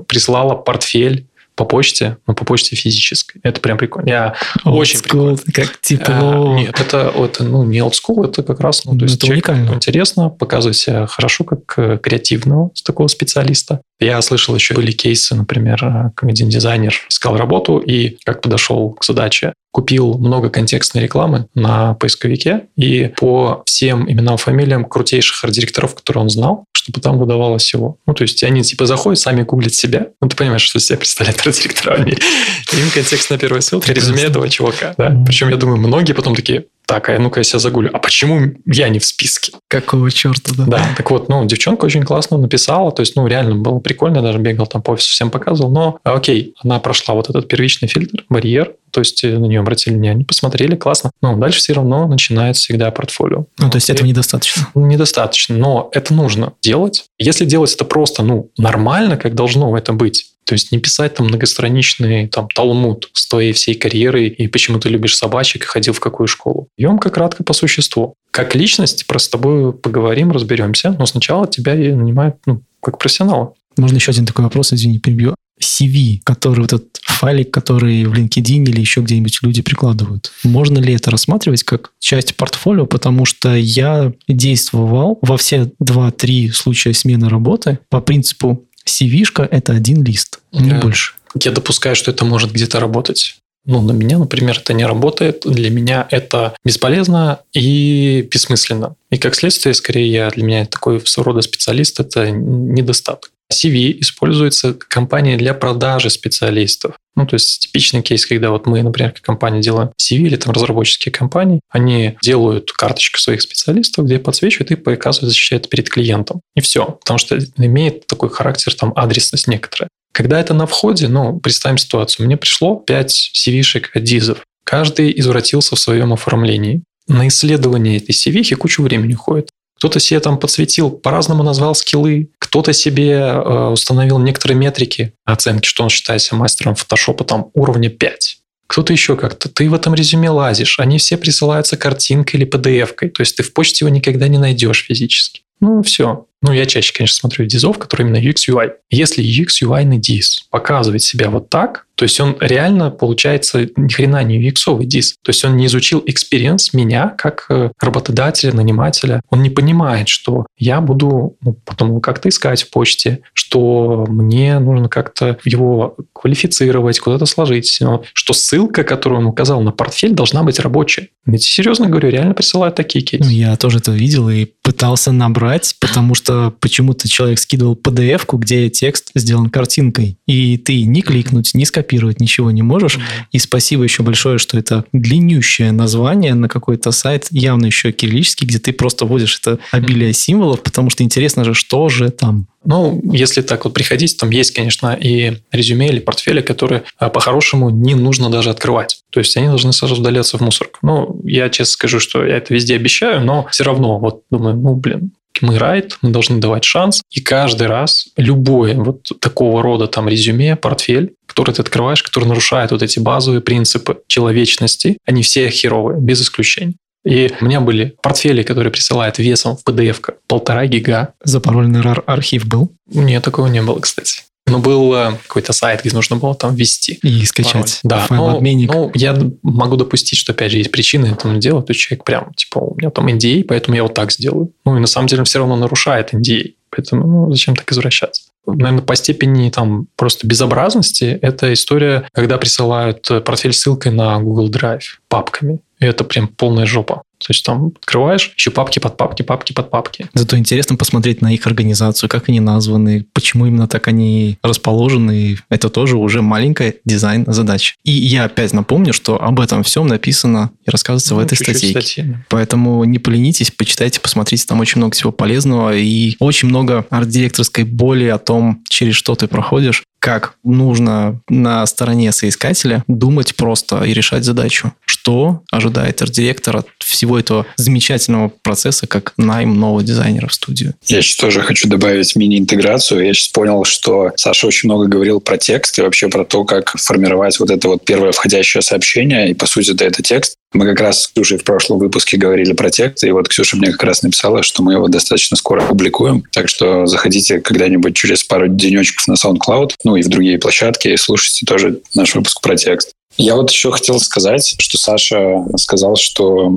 A: э, прислала портфель по почте, но по почте физической. Это прям прикольно. Я
B: Old
A: очень
B: school,
A: прикольно.
B: Как тепло.
A: А, нет, это, это ну, не old school, это как раз ну, то
B: Ну,
A: есть
B: это
A: человек
B: уникально.
A: интересно, показывает себя хорошо как э, креативного такого специалиста. Я слышал еще были кейсы, например, э, как один дизайнер искал работу и как подошел к задаче. Купил много контекстной рекламы на поисковике и по всем именам, фамилиям крутейших арт-директоров, которые он знал, чтобы там выдавалось его. Ну, то есть они типа заходят, сами гуглят себя. Ну, ты понимаешь, что себя представляет арт-директора. Им контекстная первая ссылка, резюме
B: Прекрасно.
A: этого чувака. Да? Причем, я думаю, многие потом такие, так, а ну-ка я себя загуглю. А почему я не в списке?
B: Какого черта, да?
A: Да, так вот, ну, девчонка очень классно написала, то есть, ну, реально было прикольно, я даже бегал там по офису, всем показывал, но, а, окей, она прошла вот этот первичный фильтр, барьер, то есть э, на нее обратили внимание, посмотрели, классно, но дальше все равно начинается всегда портфолио.
B: Ну, то есть
A: И-
B: этого недостаточно.
A: ну, недостаточно, но это нужно делать. Если делать это просто, ну, нормально, как должно это быть, то есть не писать там многостраничный там талмуд с твоей всей карьерой и почему ты любишь собачек и ходил в какую школу. Емко, кратко, по существу. Как личность, просто с тобой поговорим, разберемся, но сначала тебя и нанимают ну, как профессионала.
B: Можно еще один такой вопрос, извини, перебью. CV, который вот этот файлик, который в LinkedIn или еще где-нибудь люди прикладывают. Можно ли это рассматривать как часть портфолио? Потому что я действовал во все 2-3 случая смены работы по принципу CV-шка – это один лист, не
A: Да.
B: больше.
A: Я допускаю, что это может где-то работать. Ну, на меня, например, это не работает. Для меня это бесполезно и бессмысленно. И как следствие, скорее, я, для меня такой своего рода специалист – это недостаток. CV используется компанией для продажи специалистов. Ну, то есть типичный кейс, когда вот мы, например, как компания делаем CV или там разработческие компании, они делают карточку своих специалистов, где подсвечивают и показывают, защищают перед клиентом. И все. Потому что имеет такой характер, там, адресность некоторая. Когда это на входе, ну, представим ситуацию. Мне пришло 5 CV-шек от дизов. Каждый извратился в своем оформлении. На исследование этой CV кучу времени уходит. Кто-то себе там подсветил, по-разному назвал скиллы, кто-то себе э, установил некоторые метрики оценки, что он считает себя мастером фотошопа там уровня 5. Кто-то еще как-то. Ты в этом резюме лазишь. Они все присылаются картинкой или PDF-кой. То есть ты в почте его никогда не найдешь физически. Ну, все. Ну, я чаще, конечно, смотрю дизов, которые именно UX, UI. Если UX, UI диз показывает себя вот так, то есть он реально, получается, ни хрена не UX диз. То есть он не изучил experience меня как э, работодателя, нанимателя. Он не понимает, что я буду ну, потом как-то искать в почте, что мне нужно как-то его квалифицировать, куда-то сложить. Но Что ссылка, которую он указал на портфель, должна быть рабочая. Тебе серьезно говорю, реально присылают такие кейсы.
B: Ну, я тоже это видел и пытался набрать, потому что почему-то человек скидывал PDF-ку, где текст сделан картинкой, и ты ни кликнуть, ни скопировать ничего не можешь. И спасибо еще большое, что это длиннющее название на какой-то сайт, явно еще кириллический, где ты просто вводишь это обилие символов, потому что интересно же, что же там.
A: Ну, если так вот приходить, там есть, конечно, и резюме или портфели, которые а, по-хорошему не нужно даже открывать. То есть они должны сразу удаляться в мусорку. Ну, я честно скажу, что я это везде обещаю, но все равно вот думаю, ну, блин, мы райт, мы должны давать шанс. И каждый раз любое вот такого рода там резюме, портфель, который ты открываешь, который нарушает вот эти базовые принципы человечности, они все херовые, без исключения. И у меня были портфели, которые присылают весом в PDF полтора гига.
B: Запарольный RAR архив был.
A: Нет, такого не было, кстати. Но был э, какой-то сайт, где нужно было там ввести.
B: И скачать.
A: Пароль. Да,
B: файл
A: ну,
B: обменник.
A: ну, я могу допустить, что, опять же, есть причины этому делать. То человек прям, типа, у меня там NDA, поэтому я вот так сделаю. Ну, и на самом деле он все равно нарушает NDA. Поэтому ну, зачем так извращаться? Наверное, по степени там просто безобразности это история, когда присылают портфель ссылкой на Google Drive папками. И это прям полная жопа. То есть там открываешь, еще папки под папки, папки под папки.
B: Зато интересно посмотреть на их организацию, как они названы, почему именно так они расположены. Это тоже уже маленькая дизайн-задача. И я опять напомню, что об этом всем написано и рассказывается
A: Ну,
B: в этой статье. Поэтому не поленитесь, почитайте, посмотрите, там очень много всего полезного и очень много арт-директорской боли о том, через что ты проходишь, как нужно на стороне соискателя думать просто и решать задачу. Что ожидает арт-директор от всего этого замечательного процесса, как найм нового дизайнера в студию.
C: Я сейчас тоже хочу добавить мини-интеграцию. Я сейчас понял, что Саша очень много говорил про текст и вообще про то, как формировать вот это вот первое входящее сообщение. И, по сути, это, это текст. Мы как раз с в прошлом выпуске говорили про текст, и вот Ксюша мне как раз написала, что мы его достаточно скоро публикуем. Так что заходите когда-нибудь через пару денечков на SoundCloud, ну и в другие площадки, и слушайте тоже наш выпуск про текст. Я вот еще хотел сказать, что Саша сказал, что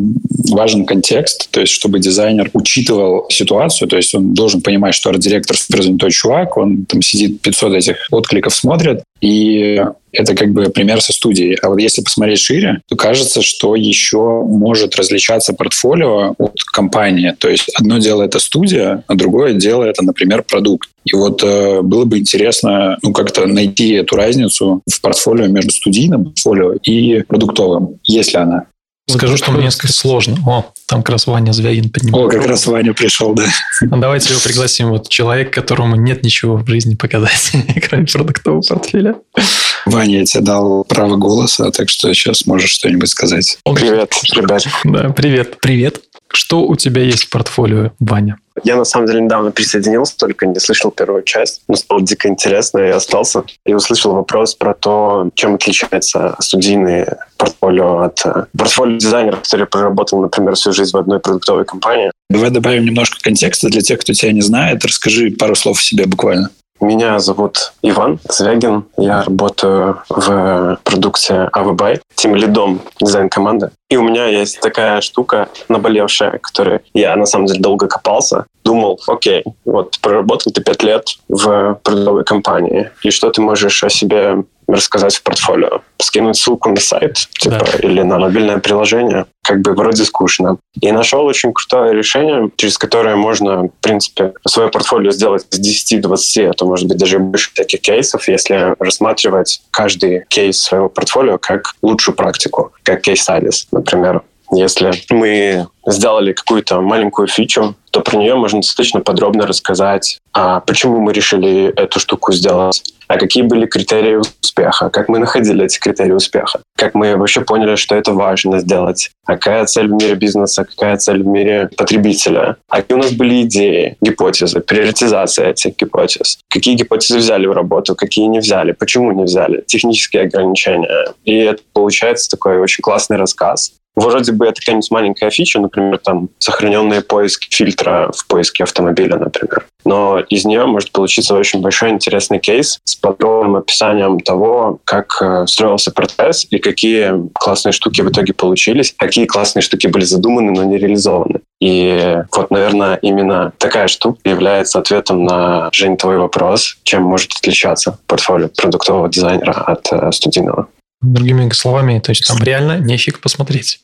C: важен контекст, то есть чтобы дизайнер учитывал ситуацию, то есть он должен понимать, что арт-директор суперзанятой чувак, он там сидит 500 этих откликов смотрит, и это как бы пример со студией. А вот если посмотреть шире, то кажется, что еще может различаться портфолио от компании. То есть одно дело это студия, а другое дело это, например, продукт. И вот э, было бы интересно ну, как-то найти эту разницу в портфолио между студийным портфолио и продуктовым, есть ли она.
A: Скажу, что мне несколько сложно. О, там как раз Ваня Звягин поднимает.
C: О, как раз Ваня пришел, да.
A: А Давайте его пригласим. Вот человек, которому нет ничего в жизни показать, (laughs) кроме продуктового портфеля.
C: Ваня, я тебе дал право голоса, так что сейчас можешь что-нибудь сказать.
D: Привет, ребят.
A: Да, привет.
B: Привет.
A: Что у тебя есть в портфолио, Ваня?
D: Я на самом деле недавно присоединился, только не слышал первую часть. Но стало дико интересно, и остался. И услышал вопрос про то, чем отличается студийное портфолио от э, портфолио дизайнера, который проработал, например, всю жизнь в одной продуктовой компании.
C: Давай добавим немножко контекста для тех, кто тебя не знает. Расскажи пару слов о себе буквально.
D: Меня зовут Иван Звягин. Я работаю в продукте AVBuy, тем лидом дизайн-команды. И у меня есть такая штука наболевшая, которой я на самом деле долго копался. Думал, окей, вот проработал ты пять лет в продуктовой компании, и что ты можешь о себе рассказать в портфолио? Скинуть ссылку на сайт типа,
A: Да.
D: или на мобильное приложение. Как бы вроде скучно. И нашел очень крутое решение, через которое можно, в принципе, свое портфолио сделать с 10-20, а то, может быть, даже больше таких кейсов, если рассматривать каждый кейс своего портфолио как лучшую практику, как кейс-стадис, например. Если мы сделали какую-то маленькую фичу, то про нее можно достаточно подробно рассказать, а почему мы решили эту штуку сделать, а какие были критерии успеха, как мы находили эти критерии успеха, как мы вообще поняли, что это важно сделать, а какая цель в мире бизнеса, какая цель в мире потребителя, а какие у нас были идеи, гипотезы, приоритизация этих гипотез, какие гипотезы взяли в работу, какие не взяли, почему не взяли, технические ограничения. И это получается такой очень классный рассказ, Вроде бы это какая-нибудь маленькая фича, например, там сохраненные поиски фильтра в поиске автомобиля, например. Но из нее может получиться очень большой интересный кейс с подробным описанием того, как э, строился процесс и какие классные штуки в итоге получились, какие классные штуки были задуманы, но не реализованы. И вот, наверное, именно такая штука является ответом на, Жень, твой вопрос, чем может отличаться портфолио продуктового дизайнера от э, студийного.
A: Другими словами, то есть там реально нефиг посмотреть.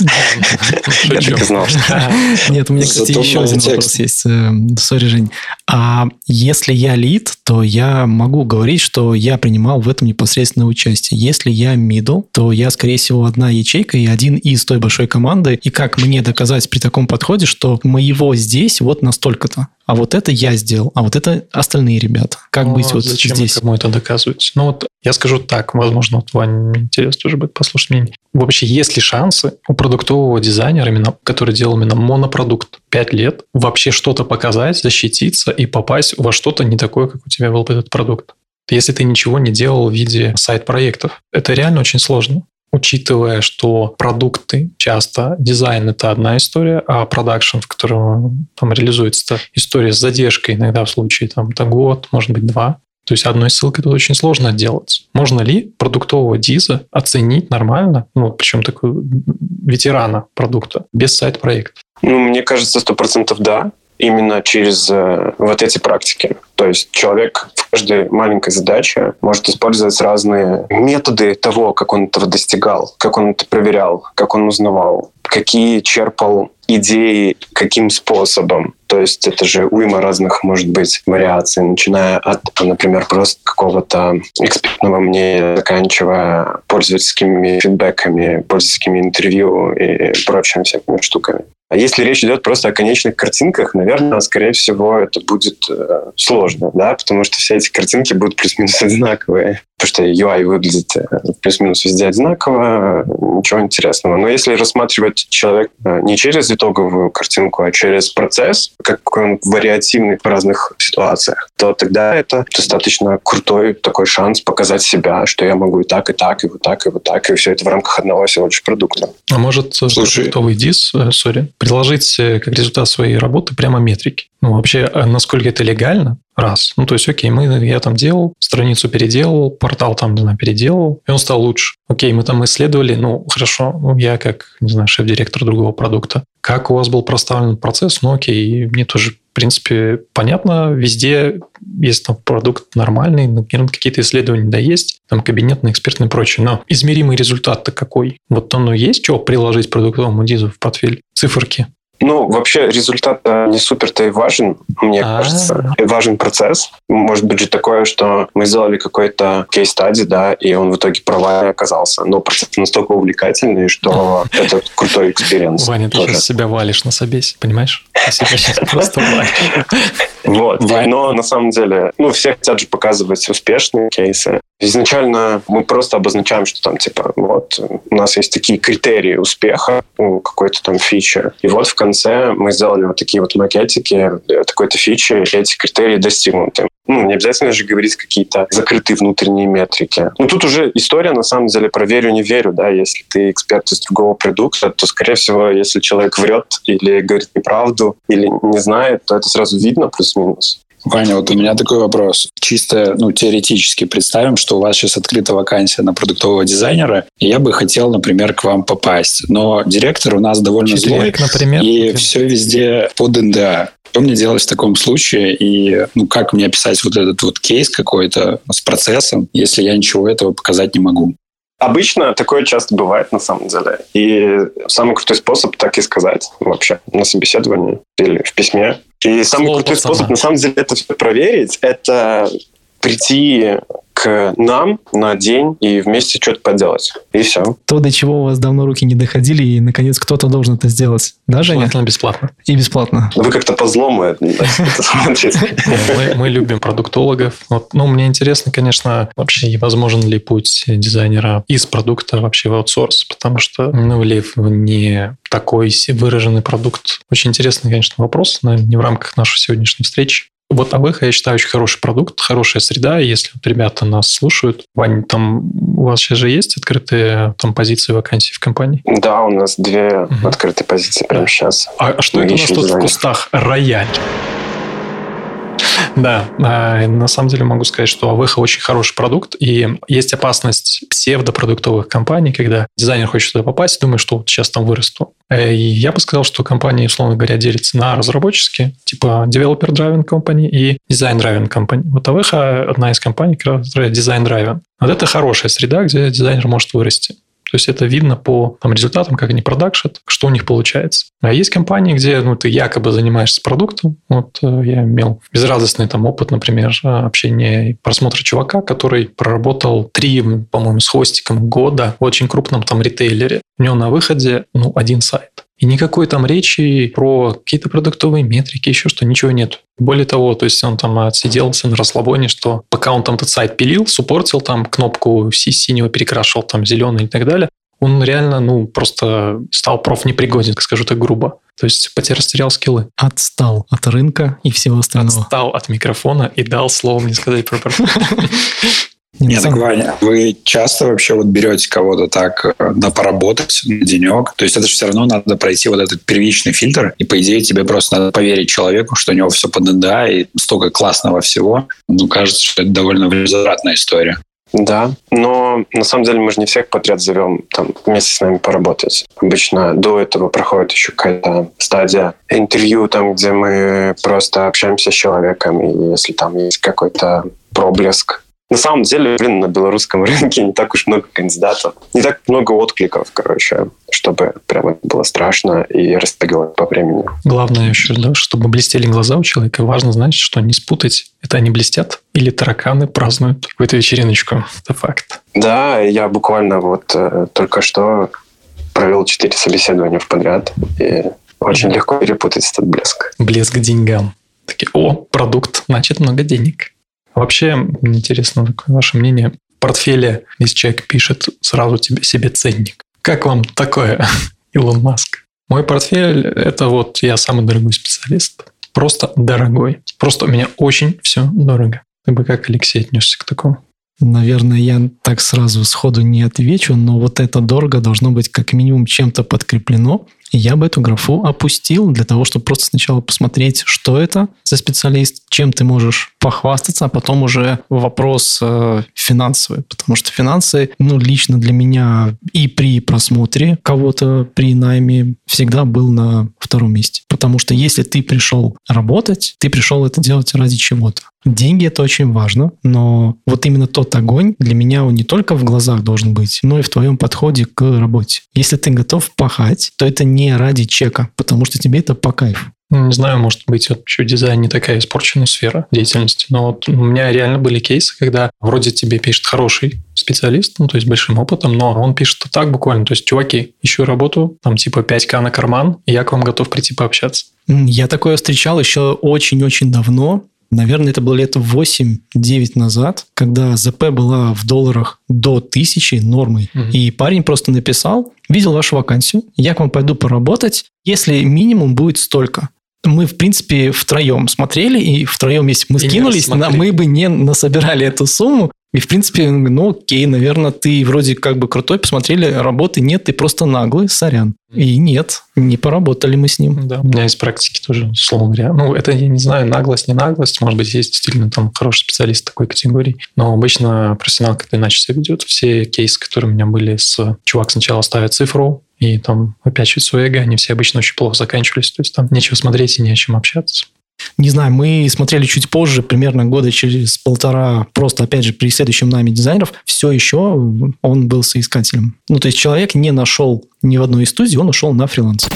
D: Я так и знал, что (laughs)
B: Нет, у меня, кстати, еще один вопрос есть. Э, Сори, Жень. А если я лид, то я могу говорить, что я принимал в этом непосредственное участие. Если я middle, то я, скорее всего, одна ячейка и один из той большой команды. И как мне доказать при таком подходе, что моего здесь вот настолько-то, а вот это я сделал, а вот это остальные ребята. Как
A: Ну,
B: быть вот
A: зачем
B: здесь?
A: кому это доказывать? Ну вот я скажу так, возможно, вот Ване интересно тоже будет послушать мнение. Вообще, есть ли шансы у продуктового дизайнера, именно, который делал именно монопродукт 5 лет, вообще что-то показать, защититься и попасть во что-то не такое, как у тебя был бы этот продукт? Если ты ничего не делал в виде сайт-проектов, это реально очень сложно. Учитывая, что продукты часто, дизайн это одна история, а продакшн, в котором там реализуется, история с задержкой, иногда в случае там это год, может быть два. То есть одной ссылкой тут очень сложно делать. Можно ли продуктового диза оценить нормально, ну, причем такой ветерана продукта, без сайт-проекта?
D: Ну, мне кажется, сто процентов да именно через э, вот эти практики. То есть человек в каждой маленькой задаче может использовать разные методы того, как он этого достигал, как он это проверял, как он узнавал, какие черпал идеи, каким способом. То есть это же уйма разных, может быть, вариаций, начиная от, например, просто какого-то экспертного мнения, заканчивая пользовательскими фидбэками, пользовательскими интервью и прочими всякими штуками. А если речь идет просто о конечных картинках, наверное, скорее всего, это будет э, сложно, да, потому что все эти картинки будут плюс-минус одинаковые. Потому что UI выглядит э, плюс-минус везде одинаково, ничего интересного. Но если рассматривать человек э, не через итоговую картинку, а через процесс, какой он вариативный в разных ситуациях, то тогда это достаточно крутой такой шанс показать себя, что я могу и так, и так, и вот так, и вот так, и все это в рамках одного всего лишь продукта.
A: А может, Слушай, продуктовый дис, сори, приложить как результат своей работы прямо метрики? Ну, вообще, насколько это легально? Раз. Ну, то есть, окей, мы, я там делал, страницу переделал, портал там, не знаю, переделал, и он стал лучше. Окей, мы там исследовали, ну, хорошо, ну, я как, не знаю, шеф-директор другого продукта. Как у вас был проставлен процесс? Ну, окей, мне тоже, в принципе, понятно, везде, есть там продукт нормальный, например, какие-то исследования, да, есть, там кабинетный, экспертный и прочее, но измеримый результат-то какой? Вот оно есть, что приложить продуктовому дизу в портфель? Циферки.
D: Ну, вообще результат не супер-то и важен, мне А-а-а. кажется. Важен процесс. Может быть же такое, что мы сделали какой-то case study, да, и он в итоге провальный оказался. Но процесс настолько увлекательный, что это крутой experience.
A: Ваня, ты сейчас себя валишь на собесе, понимаешь? Ты себя сейчас (laughs) просто валишь.
D: Вот. Но на самом деле, ну, все хотят же показывать успешные кейсы. Изначально мы просто обозначаем, что там, типа, вот, у нас есть такие критерии успеха у какой-то там фичи. И вот в конце мы сделали вот такие вот макетики такой-то фичи, эти критерии достигнуты. Ну, не обязательно же говорить какие-то закрытые внутренние метрики. Ну, тут уже история, на самом деле, про верю, не верю, да, если ты эксперт из другого продукта, то, скорее всего, если человек врет или говорит неправду, или не знает, то это сразу видно плюс-минус.
C: Ваня, вот у меня такой вопрос. Чисто, ну, теоретически представим, что у вас сейчас открыта вакансия на продуктового дизайнера, и я бы хотел, например, к вам попасть. Но директор у нас довольно Человек, злой, например, и все везде под НДА. Что мне делать в таком случае? И ну, как мне описать вот этот вот кейс какой-то с процессом, если я ничего этого показать не могу?
D: Обычно такое часто бывает на самом деле. И самый крутой способ так и сказать вообще на собеседовании или в письме. И самый Слово крутой пацана. способ на самом деле это все проверить, это прийти к нам на день и вместе что-то поделать. И все.
B: То, до чего у вас давно руки не доходили, и, наконец, кто-то должен это сделать. Да, Женя?
A: Желательно бесплатно.
B: И бесплатно.
D: Вы как-то по злому это смотрите.
A: Мы любим продуктологов. Ну, мне интересно, конечно, вообще, возможен ли путь дизайнера из продукта вообще в аутсорс, потому что, ну, или не такой выраженный продукт. Очень интересный, конечно, вопрос, но не в рамках нашей сегодняшней встречи. Вот АВХ, я считаю, очень хороший продукт, хорошая среда. Если вот ребята нас слушают, Вань, там у вас сейчас же есть открытые там позиции вакансий в компании?
D: Да, у нас две угу. открытые позиции прямо сейчас.
A: А, а что Мы это у нас тут в кустах? Рояль. Да, а, на самом деле могу сказать, что АВХ очень хороший продукт, и есть опасность псевдопродуктовых компаний, когда дизайнер хочет туда попасть, думает, что вот сейчас там вырасту. Э, и я бы сказал, что компании, условно говоря, делятся на разработческие, типа Developer Driven Company и Design Driven Company. Вот АВХ одна из компаний, которая Design Driven. Вот это хорошая среда, где дизайнер может вырасти. То есть это видно по там, результатам, как они продакшат, что у них получается. А есть компании, где ну, ты якобы занимаешься продуктом. Вот э, я имел безрадостный там опыт, например, общения и просмотра чувака, который проработал три, по-моему, с хвостиком года в очень крупном там ритейлере. У него на выходе ну, один сайт. И никакой там речи про какие-то продуктовые метрики, еще что, ничего нет. Более того, то есть он там отсиделся на расслабоне, что пока он там этот сайт пилил, суппортил там кнопку синего перекрашивал там зеленый и так далее, он реально, ну, просто стал профнепригоден, скажу так грубо. То есть потерял скиллы.
B: Отстал от рынка и всего остального.
A: Отстал от микрофона и дал слово мне сказать про (laughs)
C: Не, Нет, так, Ваня, вы часто вообще вот берете кого-то так э, на поработать на денек? То есть это же все равно надо пройти вот этот первичный фильтр, и по идее тебе просто надо поверить человеку, что у него все под НДА и столько классного всего. Ну, кажется, что это довольно внезапная история.
D: Да, но на самом деле мы же не всех подряд зовем там вместе с нами поработать. Обычно до этого проходит еще какая-то стадия интервью, там, где мы просто общаемся с человеком, и если там есть какой-то проблеск на самом деле, блин, на белорусском (laughs) рынке не так уж много кандидатов, не так много откликов, короче, чтобы прямо было страшно и растягивать по времени.
A: Главное еще, да, чтобы блестели глаза у человека, важно знать, что не спутать, это они блестят или тараканы празднуют какую-то вечериночку. Это факт.
D: Да, я буквально вот э, только что провел четыре собеседования в подряд, и очень легко перепутать этот блеск.
A: Блеск деньгам. Такие, о, продукт, значит, много денег. Вообще, интересно ваше мнение. В портфеле, если человек пишет сразу тебе себе ценник. Как вам такое, (laughs) Илон Маск? Мой портфель – это вот я самый дорогой специалист. Просто дорогой. Просто у меня очень все дорого. Ты бы как, Алексей, отнесся к такому?
B: Наверное, я так сразу сходу не отвечу, но вот это дорого должно быть как минимум чем-то подкреплено. Я бы эту графу опустил для того, чтобы просто сначала посмотреть, что это за специалист, чем ты можешь похвастаться, а потом уже вопрос э, финансовый. Потому что финансы, ну, лично для меня и при просмотре кого-то при найме всегда был на втором месте. Потому что если ты пришел работать, ты пришел это делать ради чего-то. Деньги это очень важно, но вот именно тот огонь для меня он не только в глазах должен быть, но и в твоем подходе к работе. Если ты готов пахать, то это не ради чека, потому что тебе это по кайфу.
A: Ну, не знаю, может быть, вообще дизайн не такая испорченная сфера деятельности, но вот у меня реально были кейсы, когда вроде тебе пишет хороший специалист, ну, то есть большим опытом, но он пишет так буквально, то есть, чуваки, ищу работу, там, типа 5к на карман, и я к вам готов прийти пообщаться.
B: Я такое встречал еще очень-очень давно, Наверное, это было лет 8-9 назад, когда ЗП была в долларах до тысячи нормой. Угу. И парень просто написал, видел вашу вакансию, я к вам пойду поработать, если минимум будет столько. Мы, в принципе, втроем смотрели, и втроем, если мы и скинулись, мы бы не насобирали эту сумму, и, в принципе, ну, окей, наверное, ты вроде как бы крутой, посмотрели, работы нет, ты просто наглый, сорян. И нет, не поработали мы с ним.
A: Да, у меня из практики тоже, условно говоря. Ну, это, я не знаю, наглость, не наглость. Может быть, есть действительно там хороший специалист такой категории. Но обычно профессионал как-то иначе себя ведет. Все кейсы, которые у меня были с... Чувак сначала ставит цифру, и там опять чуть свое эго, они все обычно очень плохо заканчивались. То есть там нечего смотреть и не о чем общаться.
B: Не знаю, мы смотрели чуть позже, примерно года через полтора, просто, опять же, при следующем нами дизайнеров, все еще он был соискателем. Ну, то есть человек не нашел ни в одной из студий, он ушел на фриланс.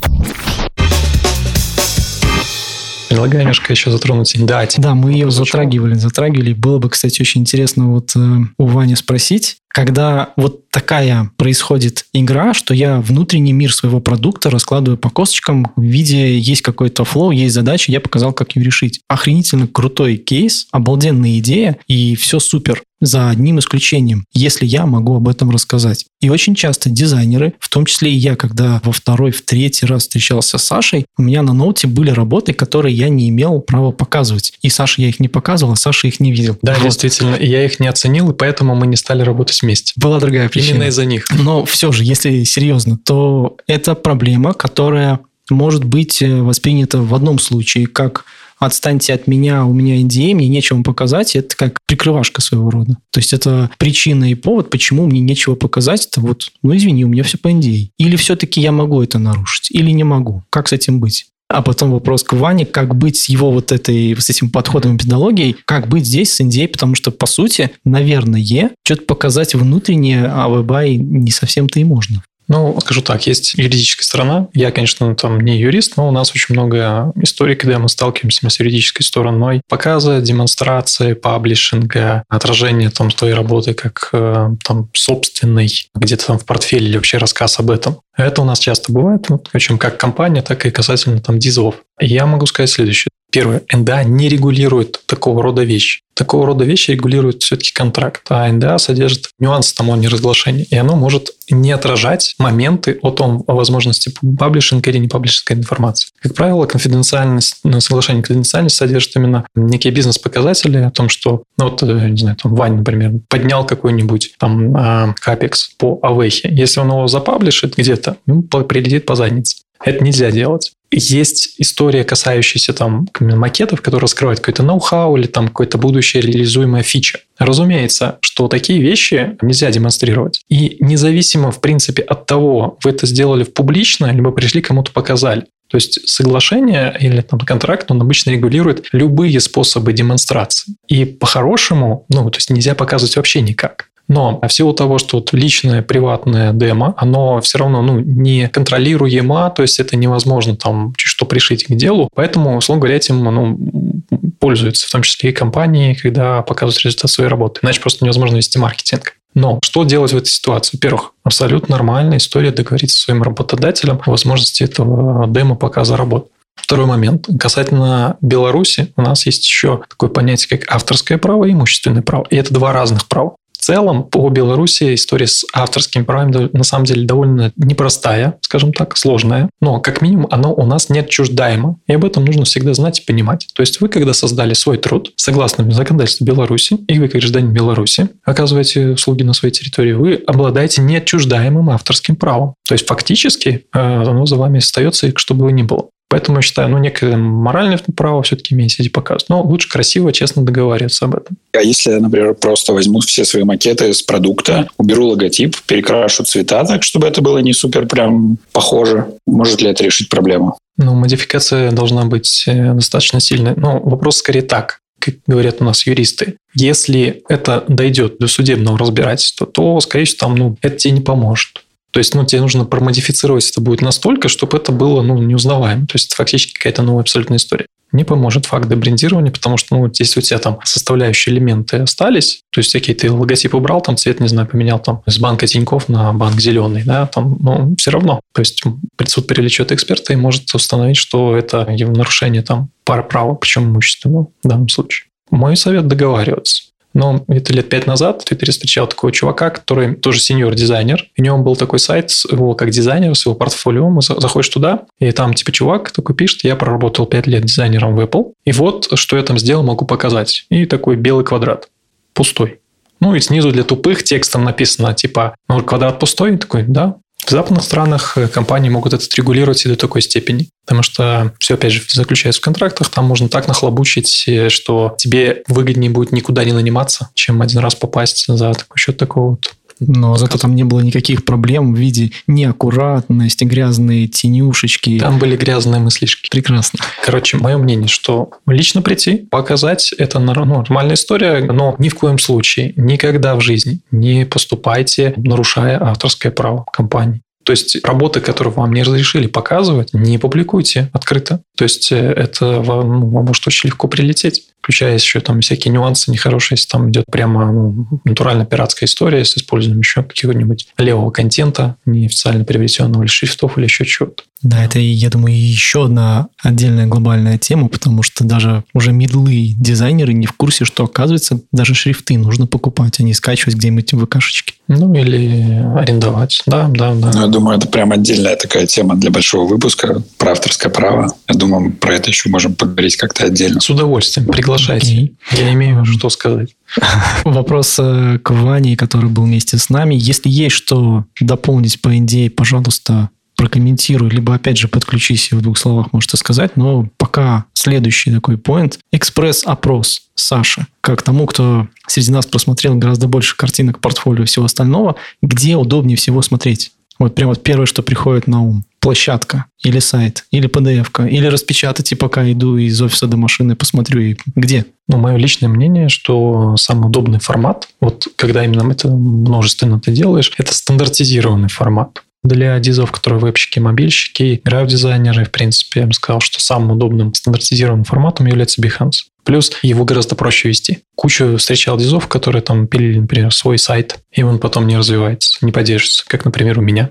A: Предлагаю немножко еще затронуть дать.
B: Да, мы ее затрагивали, затрагивали. Было бы, кстати, очень интересно вот э, у Вани спросить, когда вот такая происходит игра, что я внутренний мир своего продукта раскладываю по косточкам в виде есть какой-то флоу, есть задача, я показал, как ее решить. Охренительно крутой кейс, обалденная идея, и все супер за одним исключением, если я могу об этом рассказать. И очень часто дизайнеры, в том числе и я, когда во второй, в третий раз встречался с Сашей, у меня на ноуте были работы, которые я не имел права показывать. И Саша я их не показывал, а Саша их не видел.
A: Да, вот. действительно, я их не оценил, и поэтому мы не стали работать вместе.
B: Была другая причина.
A: Именно из-за них.
B: Но все же, если серьезно, то это проблема, которая может быть э, воспринята в одном случае как отстаньте от меня, у меня NDA, мне нечего показать, это как прикрывашка своего рода. То есть это причина и повод, почему мне нечего показать, это вот, ну извини, у меня все по NDA. Или все-таки я могу это нарушить, или не могу. Как с этим быть? А потом вопрос к Ване, как быть с его вот этой, с этим подходом и педагогией, как быть здесь с NDA, потому что, по сути, наверное, что-то показать внутреннее, а вебай не совсем-то и можно.
A: Ну, скажу так, есть юридическая сторона. Я, конечно, там не юрист, но у нас очень много историй, когда мы сталкиваемся с юридической стороной. Показы, демонстрации, паблишинга, отражение там той работы как э, там собственной, где-то там в портфеле или вообще рассказ об этом. Это у нас часто бывает, причем как компания, так и касательно там дизов. Я могу сказать следующее. Первое, НДА не регулирует такого рода вещи. Такого рода вещи регулирует все-таки контракт, а НДА содержит нюансы тому неразглашения, и оно может не отражать моменты о том, о возможности паблишинга или не паблишинга информации. Как правило, конфиденциальность, ну, соглашение конфиденциальности содержит именно некие бизнес-показатели о том, что, ну вот, э, не знаю, там Вань, например, поднял какой-нибудь там а, капекс по авехе. Если он его запаблишит где-то, ему прилетит по заднице. Это нельзя делать есть история, касающаяся там макетов, которые раскрывают какой-то ноу-хау или там какой-то будущее реализуемая фича. Разумеется, что такие вещи нельзя демонстрировать. И независимо, в принципе, от того, вы это сделали в публично, либо пришли кому-то показали. То есть соглашение или там контракт, он обычно регулирует любые способы демонстрации. И по-хорошему, ну, то есть нельзя показывать вообще никак. Но в силу того, что вот личное приватное демо, оно все равно ну, не контролируемо, то есть это невозможно там что пришить к делу. Поэтому, условно говоря, этим ну, пользуются, в том числе и компании, когда показывают результат своей работы. Иначе просто невозможно вести маркетинг. Но что делать в этой ситуации? Во-первых, абсолютно нормальная история договориться со своим работодателем о возможности этого демо-показа работы. Второй момент. Касательно Беларуси, у нас есть еще такое понятие, как авторское право и имущественное право. И это два разных права целом по Беларуси история с авторским правом на самом деле довольно непростая, скажем так, сложная. Но как минимум оно у нас не отчуждаемо. И об этом нужно всегда знать и понимать. То есть вы, когда создали свой труд, согласно законодательству Беларуси, и вы, как гражданин Беларуси, оказываете услуги на своей территории, вы обладаете неотчуждаемым авторским правом. То есть фактически э, оно за вами остается, чтобы его не было. Поэтому я считаю, ну, некое моральное право все-таки иметь эти показы. Но лучше красиво, честно договариваться об этом.
C: А если я, например, просто возьму все свои макеты с продукта, уберу логотип, перекрашу цвета так, чтобы это было не супер прям похоже, может ли это решить проблему?
A: Ну, модификация должна быть э, достаточно сильной. Но вопрос скорее так как говорят у нас юристы, если это дойдет до судебного разбирательства, то, скорее всего, там, ну, это тебе не поможет. То есть, ну, тебе нужно промодифицировать это будет настолько, чтобы это было, ну, неузнаваемо. То есть, фактически какая-то новая абсолютная история. Не поможет факт дебрендирования, потому что, ну, если у тебя там составляющие элементы остались, то есть, окей, ты логотип убрал, там цвет, не знаю, поменял там с банка Тиньков на банк зеленый, да, там, ну, все равно. То есть, суд привлечет эксперта и может установить, что это нарушение там пары права, причем имущественного в данном случае. Мой совет договариваться. Но это лет пять назад в Твиттере встречал такого чувака, который тоже сеньор-дизайнер. У него был такой сайт его как дизайнер, с его портфолио. Мы заходишь туда, и там типа чувак такой пишет, я проработал пять лет дизайнером в Apple, и вот что я там сделал, могу показать. И такой белый квадрат, пустой. Ну и снизу для тупых текстом написано, типа, ну, квадрат пустой? Такой, да, в западных странах э, компании могут это регулировать и до такой степени. Потому что все, опять же, заключается в контрактах, там можно так нахлобучить, э, что тебе выгоднее будет никуда не наниматься, чем один раз попасть за такой счет такого вот
B: но зато там не было никаких проблем в виде неаккуратности, грязные тенюшечки.
A: Там были грязные мыслишки.
B: Прекрасно.
A: Короче, мое мнение, что лично прийти, показать, это ну, нормальная история, но ни в коем случае, никогда в жизни не поступайте, нарушая авторское право компании. То есть работы, которые вам не разрешили показывать, не публикуйте открыто. То есть э, это вам, ну, вам может очень легко прилететь включая еще там всякие нюансы нехорошие, если там идет прямо ну, натурально пиратская история с использованием еще какого-нибудь левого контента, неофициально приобретенного или шрифтов или еще чего-то.
B: Да, это, я думаю, еще одна отдельная глобальная тема, потому что даже уже медлы дизайнеры не в курсе, что, оказывается, даже шрифты нужно покупать, а не скачивать где-нибудь в ВКшечке.
A: Ну, или арендовать. Да, да, да.
C: Ну, я думаю, это прям отдельная такая тема для большого выпуска про авторское право. Я думаю, про это еще можем поговорить как-то отдельно.
A: С удовольствием. Приглашайте. Okay. Я имею что сказать. (laughs)
B: Вопрос э, к Ване, который был вместе с нами. Если есть что дополнить по идее, пожалуйста, прокомментируй, либо опять же подключись и в двух словах можете сказать. Но пока следующий такой поинт. Экспресс-опрос Саши, как тому, кто среди нас просмотрел гораздо больше картинок, портфолио и всего остального, где удобнее всего смотреть? Вот прям вот первое, что приходит на ум. Площадка или сайт, или PDF-ка, или распечатать, и пока иду из офиса до машины, посмотрю, и где.
A: Ну, мое личное мнение, что самый удобный формат, вот когда именно это множественно ты делаешь, это стандартизированный формат для дизов, которые вебщики, мобильщики, граф-дизайнеры, в принципе, я бы сказал, что самым удобным стандартизированным форматом является Behance. Плюс его гораздо проще вести. Кучу встречал дизов, которые там пилили, например, свой сайт, и он потом не развивается, не поддерживается, как, например, у меня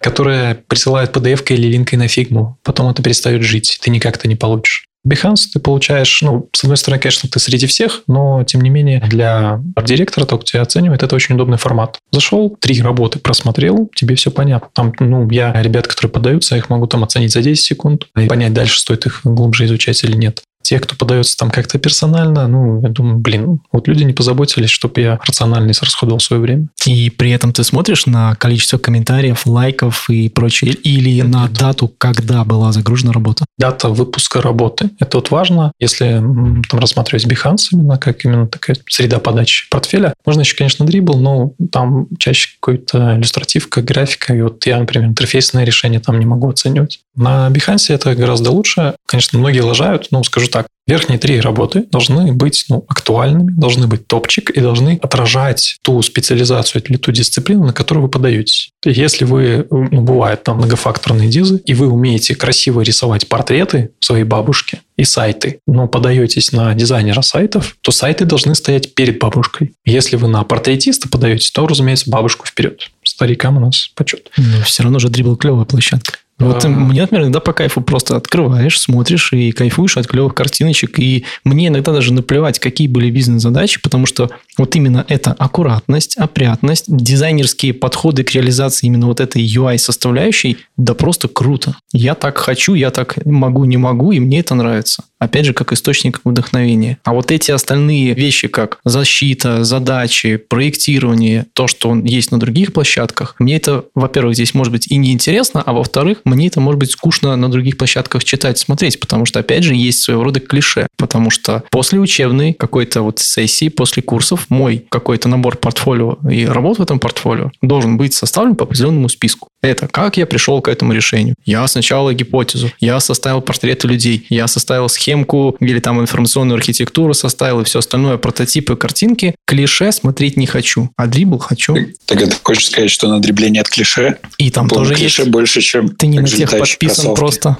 A: которая присылает PDF или линкой на фигму, потом это перестает жить, ты никак это не получишь. Behance ты получаешь, ну, с одной стороны, конечно, ты среди всех, но, тем не менее, для арт-директора, тот, кто тебя оценивает, это очень удобный формат. Зашел, три работы просмотрел, тебе все понятно. Там, ну, я ребят, которые подаются, их могу там оценить за 10 секунд и понять дальше, стоит их глубже изучать или нет те, кто подается там как-то персонально, ну, я думаю, блин, вот люди не позаботились, чтобы я рационально расходовал свое время.
B: И при этом ты смотришь на количество комментариев, лайков и прочее, или Нет. на дату, когда была загружена работа?
A: Дата выпуска работы. Это вот важно, если там рассматривать Behance именно, как именно такая среда подачи портфеля. Можно еще, конечно, дрибл, но там чаще какой-то иллюстративка, графика. И вот я, например, интерфейсное решение там не могу оценивать. На Behance это гораздо лучше. Конечно, многие лажают, но скажу так, Верхние три работы должны быть ну, актуальными, должны быть топчик и должны отражать ту специализацию или ту дисциплину, на которую вы подаетесь. Если вы, ну, бывают там многофакторные дизы, и вы умеете красиво рисовать портреты своей бабушки и сайты, но подаетесь на дизайнера сайтов, то сайты должны стоять перед бабушкой. Если вы на портретиста подаетесь, то, разумеется, бабушку вперед. Старикам у нас почет.
B: Но все равно же дрибл клевая площадка. Вот а... мне, например, иногда по кайфу просто открываешь, смотришь и кайфуешь от клевых картиночек. И мне иногда даже наплевать, какие были бизнес-задачи, потому что вот именно эта аккуратность, опрятность, дизайнерские подходы к реализации именно вот этой UI-составляющей, да просто круто. Я так хочу, я так могу, не могу, и мне это нравится. Опять же, как источник вдохновения. А вот эти остальные вещи, как защита, задачи, проектирование, то, что он есть на других площадках, мне это, во-первых, здесь может быть и неинтересно, а во-вторых, мне это может быть скучно на других площадках читать, смотреть, потому что, опять же, есть своего рода клише. Потому что после учебной какой-то вот сессии, после курсов, мой какой-то набор портфолио и работ в этом портфолио должен быть составлен по определенному списку. Это как я пришел к этому решению. Я сначала гипотезу, я составил портреты людей, я составил схемку или там информационную архитектуру составил и все остальное, прототипы, картинки. Клише смотреть не хочу, а дрибл хочу.
C: Так, так ты хочешь сказать, что на дрибле нет клише?
B: И там тоже
C: клише
B: есть.
C: больше, чем
B: Ты не на тех подписан кроссовки. просто.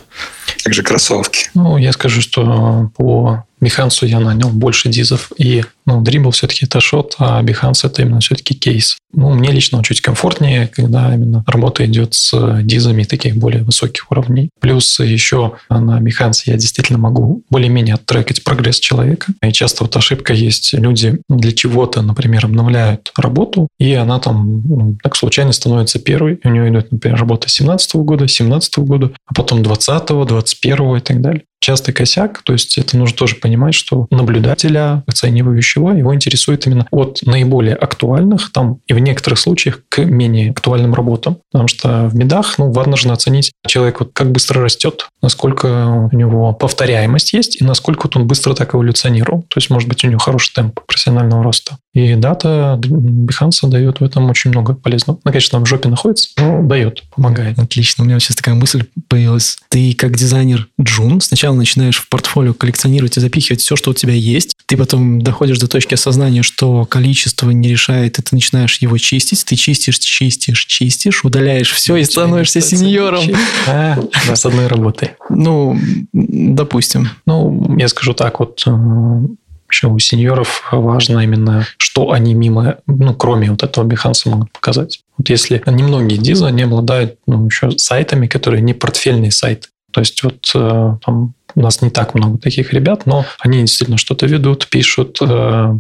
C: Также кроссовки.
A: Ну, я скажу, что по Behance я нанял больше дизов, и ну, Dribble все-таки это шот, а Behance это именно все-таки кейс. Ну, мне лично чуть комфортнее, когда именно работа идет с дизами таких более высоких уровней. Плюс еще на Behance я действительно могу более-менее оттрекать прогресс человека. И часто вот ошибка есть, люди для чего-то, например, обновляют работу, и она там ну, так случайно становится первой. У нее идет, например, работа 17 года, 17 года, а потом 20 21 и так далее частый косяк. То есть это нужно тоже понимать, что наблюдателя, оценивающего, его интересует именно от наиболее актуальных, там и в некоторых случаях к менее актуальным работам. Потому что в медах, ну, важно же оценить человек, вот как быстро растет, насколько у него повторяемость есть и насколько вот он быстро так эволюционировал. То есть, может быть, у него хороший темп профессионального роста. И дата Behance дает в этом очень много полезного. Ну, конечно, там в жопе находится, но дает, помогает.
B: Отлично. У меня сейчас такая мысль появилась. Ты как дизайнер Джун сначала начинаешь в портфолио коллекционировать и запихивать все, что у тебя есть. Ты потом доходишь до точки осознания, что количество не решает, и ты начинаешь его чистить. Ты чистишь, чистишь, чистишь, удаляешь все и становишься сеньором.
A: А, с одной работой.
B: Ну, допустим.
A: Ну, я скажу так, вот еще у сеньоров важно именно, что они мимо, ну, кроме вот этого Behance могут показать. Вот если немногие дизы не обладают ну, еще сайтами, которые не портфельные сайты. То есть вот э, там у нас не так много таких ребят, но они действительно что-то ведут, пишут, э,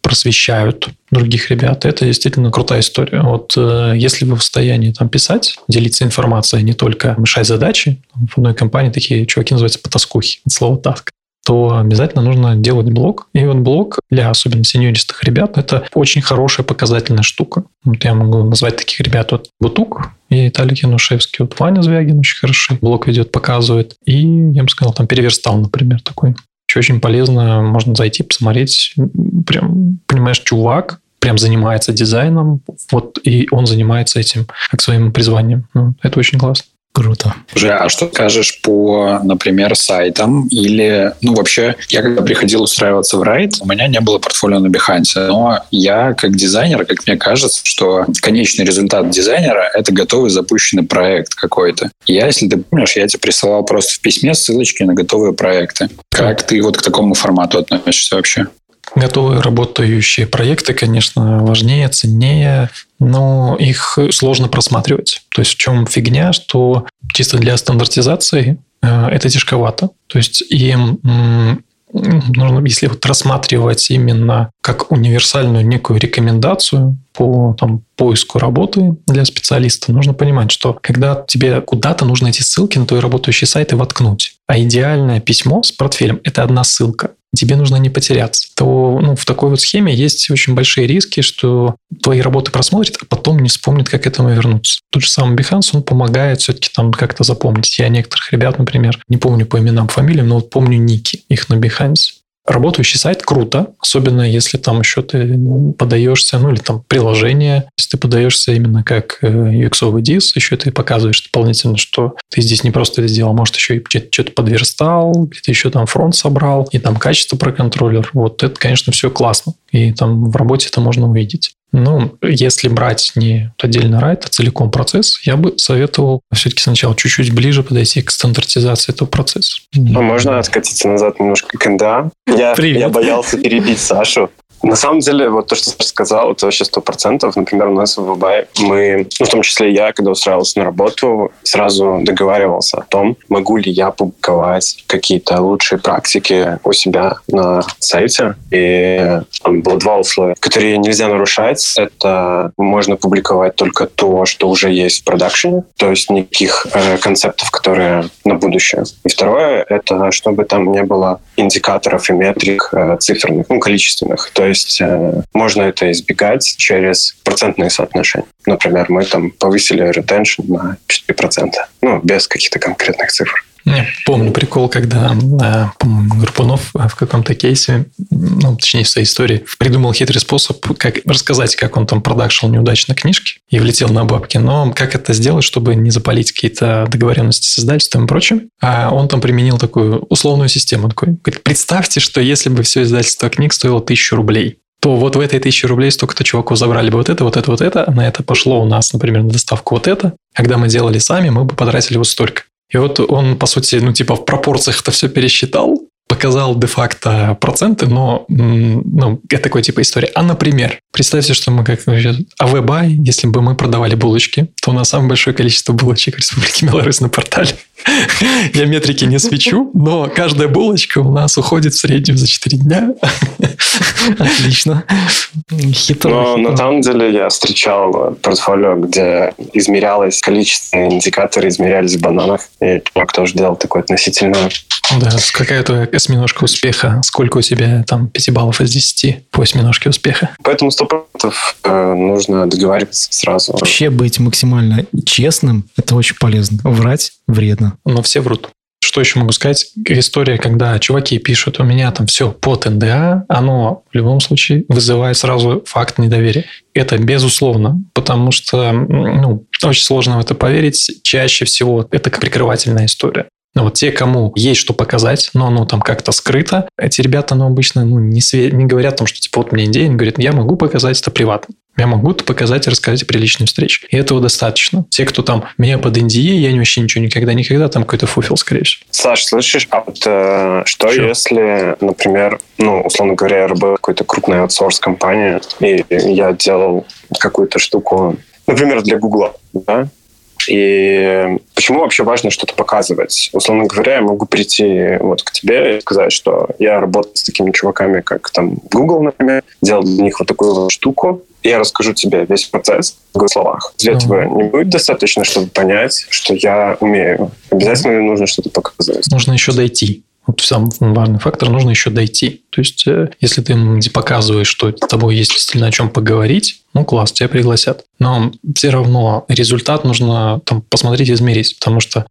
A: просвещают других ребят. Это действительно крутая история. Вот э, если вы в состоянии там писать, делиться информацией, не только решать задачи, в одной компании такие чуваки называются потаскухи, слово «таск», то обязательно нужно делать блог. И вот блог для особенно сеньористых ребят – это очень хорошая показательная штука. Вот я могу назвать таких ребят. Вот Бутук и Виталий Янушевский. Вот Ваня Звягин очень хороший блог ведет, показывает. И, я бы сказал, там переверстал, например, такой. Очень полезно, можно зайти, посмотреть. Прям, понимаешь, чувак, прям занимается дизайном, вот, и он занимается этим как своим призванием. Ну, это очень классно.
B: Круто.
C: Уже, а что скажешь по, например, сайтам или, ну, вообще, я когда приходил устраиваться в Райт, у меня не было портфолио на Behance, но я как дизайнер, как мне кажется, что конечный результат дизайнера – это готовый запущенный проект какой-то. Я, если ты помнишь, я тебе присылал просто в письме ссылочки на готовые проекты. Как ты вот к такому формату относишься вообще?
A: Готовые работающие проекты, конечно, важнее, ценнее, но их сложно просматривать. То есть в чем фигня, что чисто для стандартизации э, это тяжковато. То есть им нужно, если вот рассматривать именно как универсальную некую рекомендацию по там, поиску работы для специалиста, нужно понимать, что когда тебе куда-то нужно эти ссылки на твои работающие сайты воткнуть, а идеальное письмо с портфелем – это одна ссылка тебе нужно не потеряться, то ну, в такой вот схеме есть очень большие риски, что твои работы просмотрят, а потом не вспомнит, как к этому вернуться. Тот же самый Behance, он помогает все-таки там как-то запомнить. Я некоторых ребят, например, не помню по именам, фамилиям, но вот помню ники их на Behance. Работающий сайт круто, особенно если там еще ты подаешься, ну или там приложение, если ты подаешься именно как UX-овый э, DIS, еще ты показываешь дополнительно, что ты здесь не просто это сделал, может еще и что-то подверстал, где-то еще там фронт собрал, и там качество проконтроллер. Вот это, конечно, все классно. И там в работе это можно увидеть. Ну, если брать не отдельно райт, а целиком процесс, я бы советовал все-таки сначала чуть-чуть ближе подойти к стандартизации этого процесса.
D: Ну, можно откатиться назад немножко к НДА. Я, я боялся перебить Сашу. На самом деле, вот то, что ты сказал, это вообще сто процентов. Например, у нас в Вабай мы, ну, в том числе я, когда устраивался на работу, сразу договаривался о том, могу ли я публиковать какие-то лучшие практики у себя на сайте. И там было два условия, которые нельзя нарушать. Это можно публиковать только то, что уже есть в продакшене, то есть никаких э, концептов, которые на будущее. И второе, это чтобы там не было индикаторов и метрик э, циферных, ну, количественных. То есть э, можно это избегать через процентные соотношения. Например, мы там повысили ретеншн на 4%, ну, без каких-то конкретных цифр.
A: Я помню прикол, когда, э, по-моему, Гарпунов в каком-то кейсе, ну, точнее, в своей истории, придумал хитрый способ, как рассказать, как он там продакшил неудачно книжки и влетел на бабки, но как это сделать, чтобы не запалить какие-то договоренности с издательством и прочим. А он там применил такую условную систему. Такой, говорит, представьте, что если бы все издательство книг стоило тысячу рублей, то вот в этой тысяче рублей столько-то чуваков забрали бы вот это, вот это, вот это, на это пошло у нас, например, на доставку вот это. Когда мы делали сами, мы бы потратили вот столько. И вот он, по сути, ну, типа в пропорциях это все пересчитал, показал де-факто проценты, но ну, это такой типа история. А, например, представьте, что мы как АВБай, если бы мы продавали булочки, то у нас самое большое количество булочек в Республике Беларусь на портале. Я метрики не свечу, но каждая булочка у нас уходит в среднем за 4 дня.
B: Отлично.
D: Хитро. Но на самом деле я встречал портфолио, где измерялось количество индикаторов, измерялись в бананах. И чувак тоже делал такое относительно
A: да, какая-то осьминожка успеха. Сколько у тебя там 5 баллов из 10 по осьминожке успеха?
D: Поэтому 100% э, нужно договариваться сразу.
B: Вообще быть максимально честным – это очень полезно. Врать вредно.
A: Но все врут. Что еще могу сказать? История, когда чуваки пишут, у меня там все под НДА, оно в любом случае вызывает сразу факт недоверия. Это безусловно, потому что ну, очень сложно в это поверить. Чаще всего это как прикрывательная история. Но вот те, кому есть что показать, но оно там как-то скрыто, эти ребята, ну, обычно ну, не, све- не говорят о том, что типа вот мне идея, они говорят, я могу показать это приватно. Я могу это показать и рассказать при личной встрече. И этого достаточно. Те, кто там меня под NDA, я вообще ничего никогда, никогда, там какой-то фуфел, скорее всего.
D: Саш, слышишь, а вот э, что, что если, например, ну, условно говоря, я работаю какой-то крупной аутсорс-компании, и я делал какую-то штуку, например, для Гугла, да, и почему вообще важно что-то показывать? Условно говоря, я могу прийти вот к тебе и сказать, что я работаю с такими чуваками, как там Google, например, делал для них вот такую вот штуку, я расскажу тебе весь процесс в словах. Для mm-hmm. этого не будет достаточно, чтобы понять, что я умею. Обязательно нужно что-то показывать.
A: Нужно еще дойти. Вот сам важный фактор, нужно еще дойти. То есть, э, если ты показываешь, что с тобой есть действительно о чем поговорить, ну, класс, тебя пригласят. Но все равно результат нужно там посмотреть и измерить, потому что,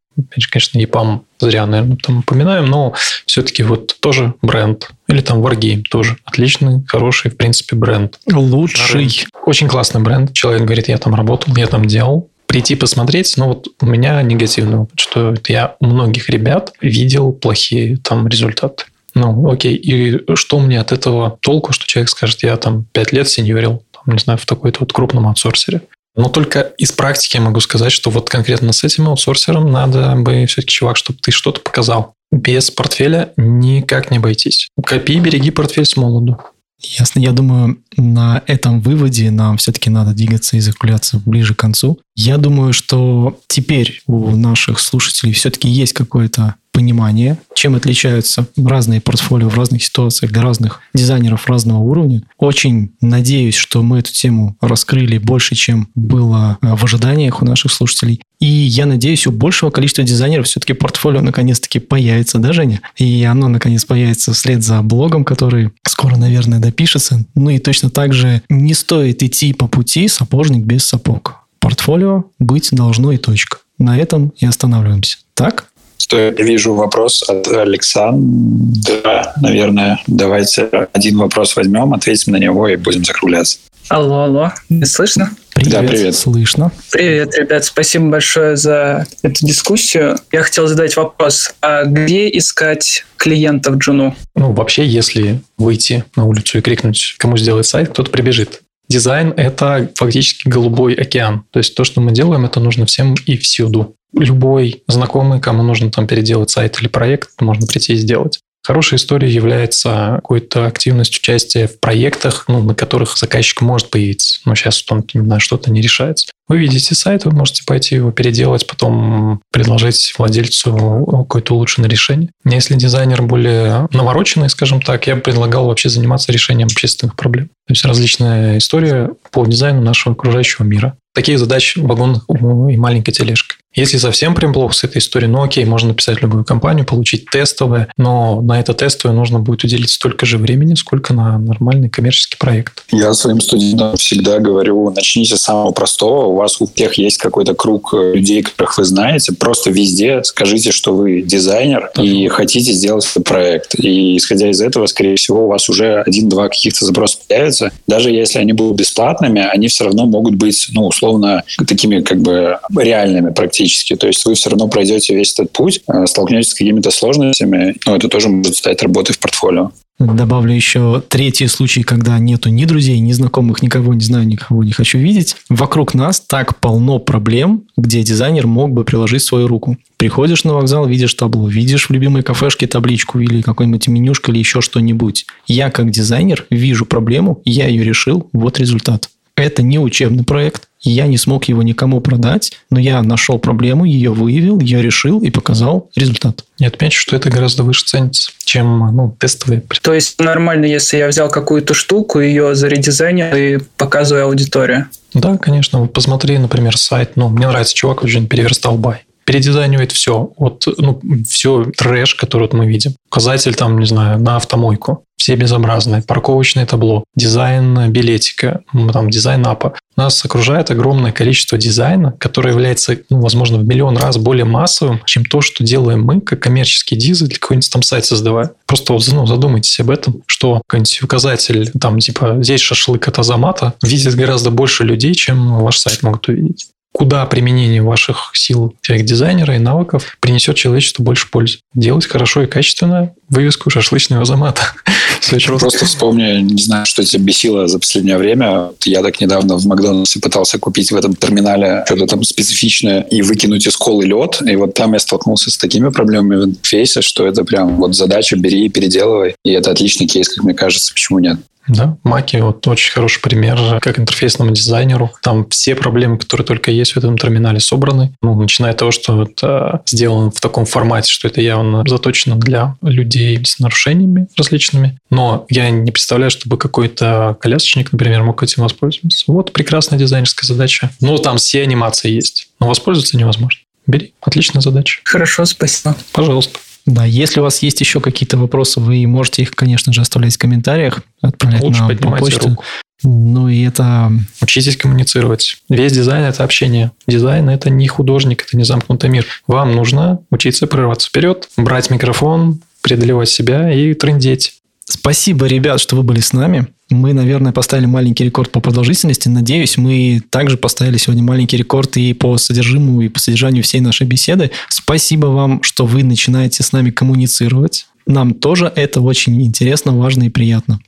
A: конечно, EPAM зря, наверное, там упоминаем, но все-таки вот тоже бренд. Или там Wargame тоже отличный, хороший, в принципе, бренд.
B: Лучший.
A: Очень классный бренд. Человек говорит, я там работал, я там делал прийти посмотреть, но вот у меня негативный опыт, что я у многих ребят видел плохие там результаты. Ну, окей, и что мне от этого толку, что человек скажет, я там пять лет сеньорил, там, не знаю, в такой-то вот крупном аутсорсере. Но только из практики я могу сказать, что вот конкретно с этим аутсорсером надо бы все-таки, чувак, чтобы ты что-то показал. Без портфеля никак не обойтись. Копи, береги портфель с молоду.
B: Ясно. Я думаю, на этом выводе нам все-таки надо двигаться и закругляться ближе к концу. Я думаю, что теперь у наших слушателей все-таки есть какое-то понимание, чем отличаются разные портфолио в разных ситуациях для разных дизайнеров разного уровня. Очень надеюсь, что мы эту тему раскрыли больше, чем было э, в ожиданиях у наших слушателей. И я надеюсь, у большего количества дизайнеров все-таки портфолио наконец-таки появится, да, Женя? И оно наконец появится вслед за блогом, который скоро, наверное, допишется. Ну и точно так же не стоит идти по пути сапожник без сапог. Портфолио быть должно и точка. На этом и останавливаемся. Так?
C: Что я вижу вопрос от Александра, наверное. Давайте один вопрос возьмем, ответим на него и будем закругляться.
E: Алло, алло, не слышно?
B: Привет, да, привет. слышно.
E: Привет, ребят, спасибо большое за эту дискуссию. Я хотел задать вопрос, а где искать клиентов Джуну?
A: Ну, вообще, если выйти на улицу и крикнуть, кому сделать сайт, кто-то прибежит. Дизайн – это фактически голубой океан. То есть то, что мы делаем, это нужно всем и всюду. Любой знакомый, кому нужно там переделать сайт или проект, можно прийти и сделать. Хорошей историей является какой-то активность участия в проектах, ну, на которых заказчик может появиться. Но сейчас он на что-то не решается. Вы видите сайт, вы можете пойти его переделать, потом предложить владельцу какое-то улучшенное решение. Если дизайнер более навороченный, скажем так, я бы предлагал вообще заниматься решением общественных проблем. То есть различная история по дизайну нашего окружающего мира. Такие задачи вагонных и маленькой тележки. Если совсем прям плохо с этой историей, ну окей, можно написать любую компанию, получить тестовое, но на это тестовое нужно будет уделить столько же времени, сколько на нормальный коммерческий проект.
C: Я своим студентам всегда говорю, начните с самого простого, у вас у всех есть какой-то круг э, людей, которых вы знаете, просто везде скажите, что вы дизайнер да. и хотите сделать этот проект. И исходя из этого, скорее всего, у вас уже один-два каких-то запроса появятся. Даже если они будут бесплатными, они все равно могут быть, ну, условно, такими как бы реальными практически практически. То есть вы все равно пройдете весь этот путь, э, столкнетесь с какими-то сложностями, но это тоже может стать работой в портфолио.
B: Добавлю еще третий случай, когда нету ни друзей, ни знакомых, никого не знаю, никого не хочу видеть. Вокруг нас так полно проблем, где дизайнер мог бы приложить свою руку. Приходишь на вокзал, видишь табло, видишь в любимой кафешке табличку или какой-нибудь менюшка или еще что-нибудь. Я как дизайнер вижу проблему, я ее решил, вот результат. Это не учебный проект, я не смог его никому продать, но я нашел проблему, ее выявил, ее решил и показал результат.
A: Я отмечу, что это гораздо выше ценится, чем ну, тестовые.
E: То есть нормально, если я взял какую-то штуку, ее заредизайнил и показываю аудиторию?
A: Да, конечно. Посмотри, например, сайт. Ну, мне нравится чувак, очень переверстал by передизайнивает все. Вот, ну, все трэш, который вот мы видим. Указатель там, не знаю, на автомойку. Все безобразные. Парковочное табло. Дизайн билетика. Там дизайн app а. Нас окружает огромное количество дизайна, которое является, ну, возможно, в миллион раз более массовым, чем то, что делаем мы, как коммерческий дизайн для какой-нибудь там сайт создавая. Просто ну, задумайтесь об этом, что какой-нибудь указатель, там, типа, здесь шашлык от Азамата, видит гораздо больше людей, чем ваш сайт могут увидеть куда применение ваших сил как дизайнера и навыков принесет человечеству больше пользы. Делать хорошо и качественно вывеску шашлычного замата. (laughs)
C: Просто вспомни, не знаю, что тебя бесило за последнее время. Я так недавно в Макдональдсе пытался купить в этом терминале что-то там специфичное и выкинуть из колы лед. И вот там я столкнулся с такими проблемами в интерфейсе, что это прям вот задача, бери и переделывай. И это отличный кейс, как мне кажется, почему нет.
A: Да, Маки вот очень хороший пример, как интерфейсному дизайнеру. Там все проблемы, которые только есть в этом терминале, собраны. Ну, начиная от того, что это сделано в таком формате, что это явно заточено для людей с нарушениями различными. Но я не представляю, чтобы какой-то колясочник, например, мог этим воспользоваться. Вот прекрасная дизайнерская задача. Ну, там все анимации есть, но воспользоваться невозможно. Бери. Отличная задача.
E: Хорошо, спасибо.
A: Пожалуйста.
B: Да, если у вас есть еще какие-то вопросы, вы можете их, конечно же, оставлять в комментариях, отправлять Лучше нам по почту. Руку. Ну и это...
A: Учитесь коммуницировать. Весь дизайн – это общение. Дизайн – это не художник, это не замкнутый мир. Вам нужно учиться прорываться вперед, брать микрофон, преодолевать себя и трендеть.
B: Спасибо, ребят, что вы были с нами. Мы, наверное, поставили маленький рекорд по продолжительности. Надеюсь, мы также поставили сегодня маленький рекорд и по содержимому, и по содержанию всей нашей беседы. Спасибо вам, что вы начинаете с нами коммуницировать Нам тоже это очень интересно, важно и приятно.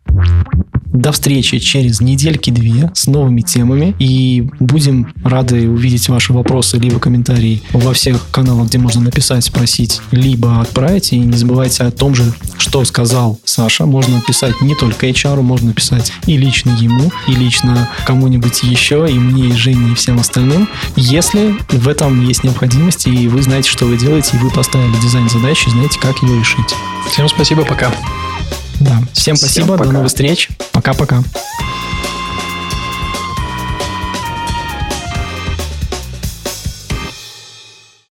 B: До встречи через недельки-две с новыми темами. И будем рады увидеть ваши вопросы либо комментарии во всех каналах, где можно написать, спросить, либо отправить. И не забывайте о том же, что сказал Саша. Можно писать не только HR, можно писать и лично ему, и лично кому-нибудь еще, и мне, и Жене, и всем остальным. Если в этом есть необходимость, и вы знаете, что вы делаете, и вы поставили дизайн задачи, знаете, как его решить.
A: Всем спасибо, пока.
B: Да. Всем спасибо, Всем до новых встреч. Пока-пока.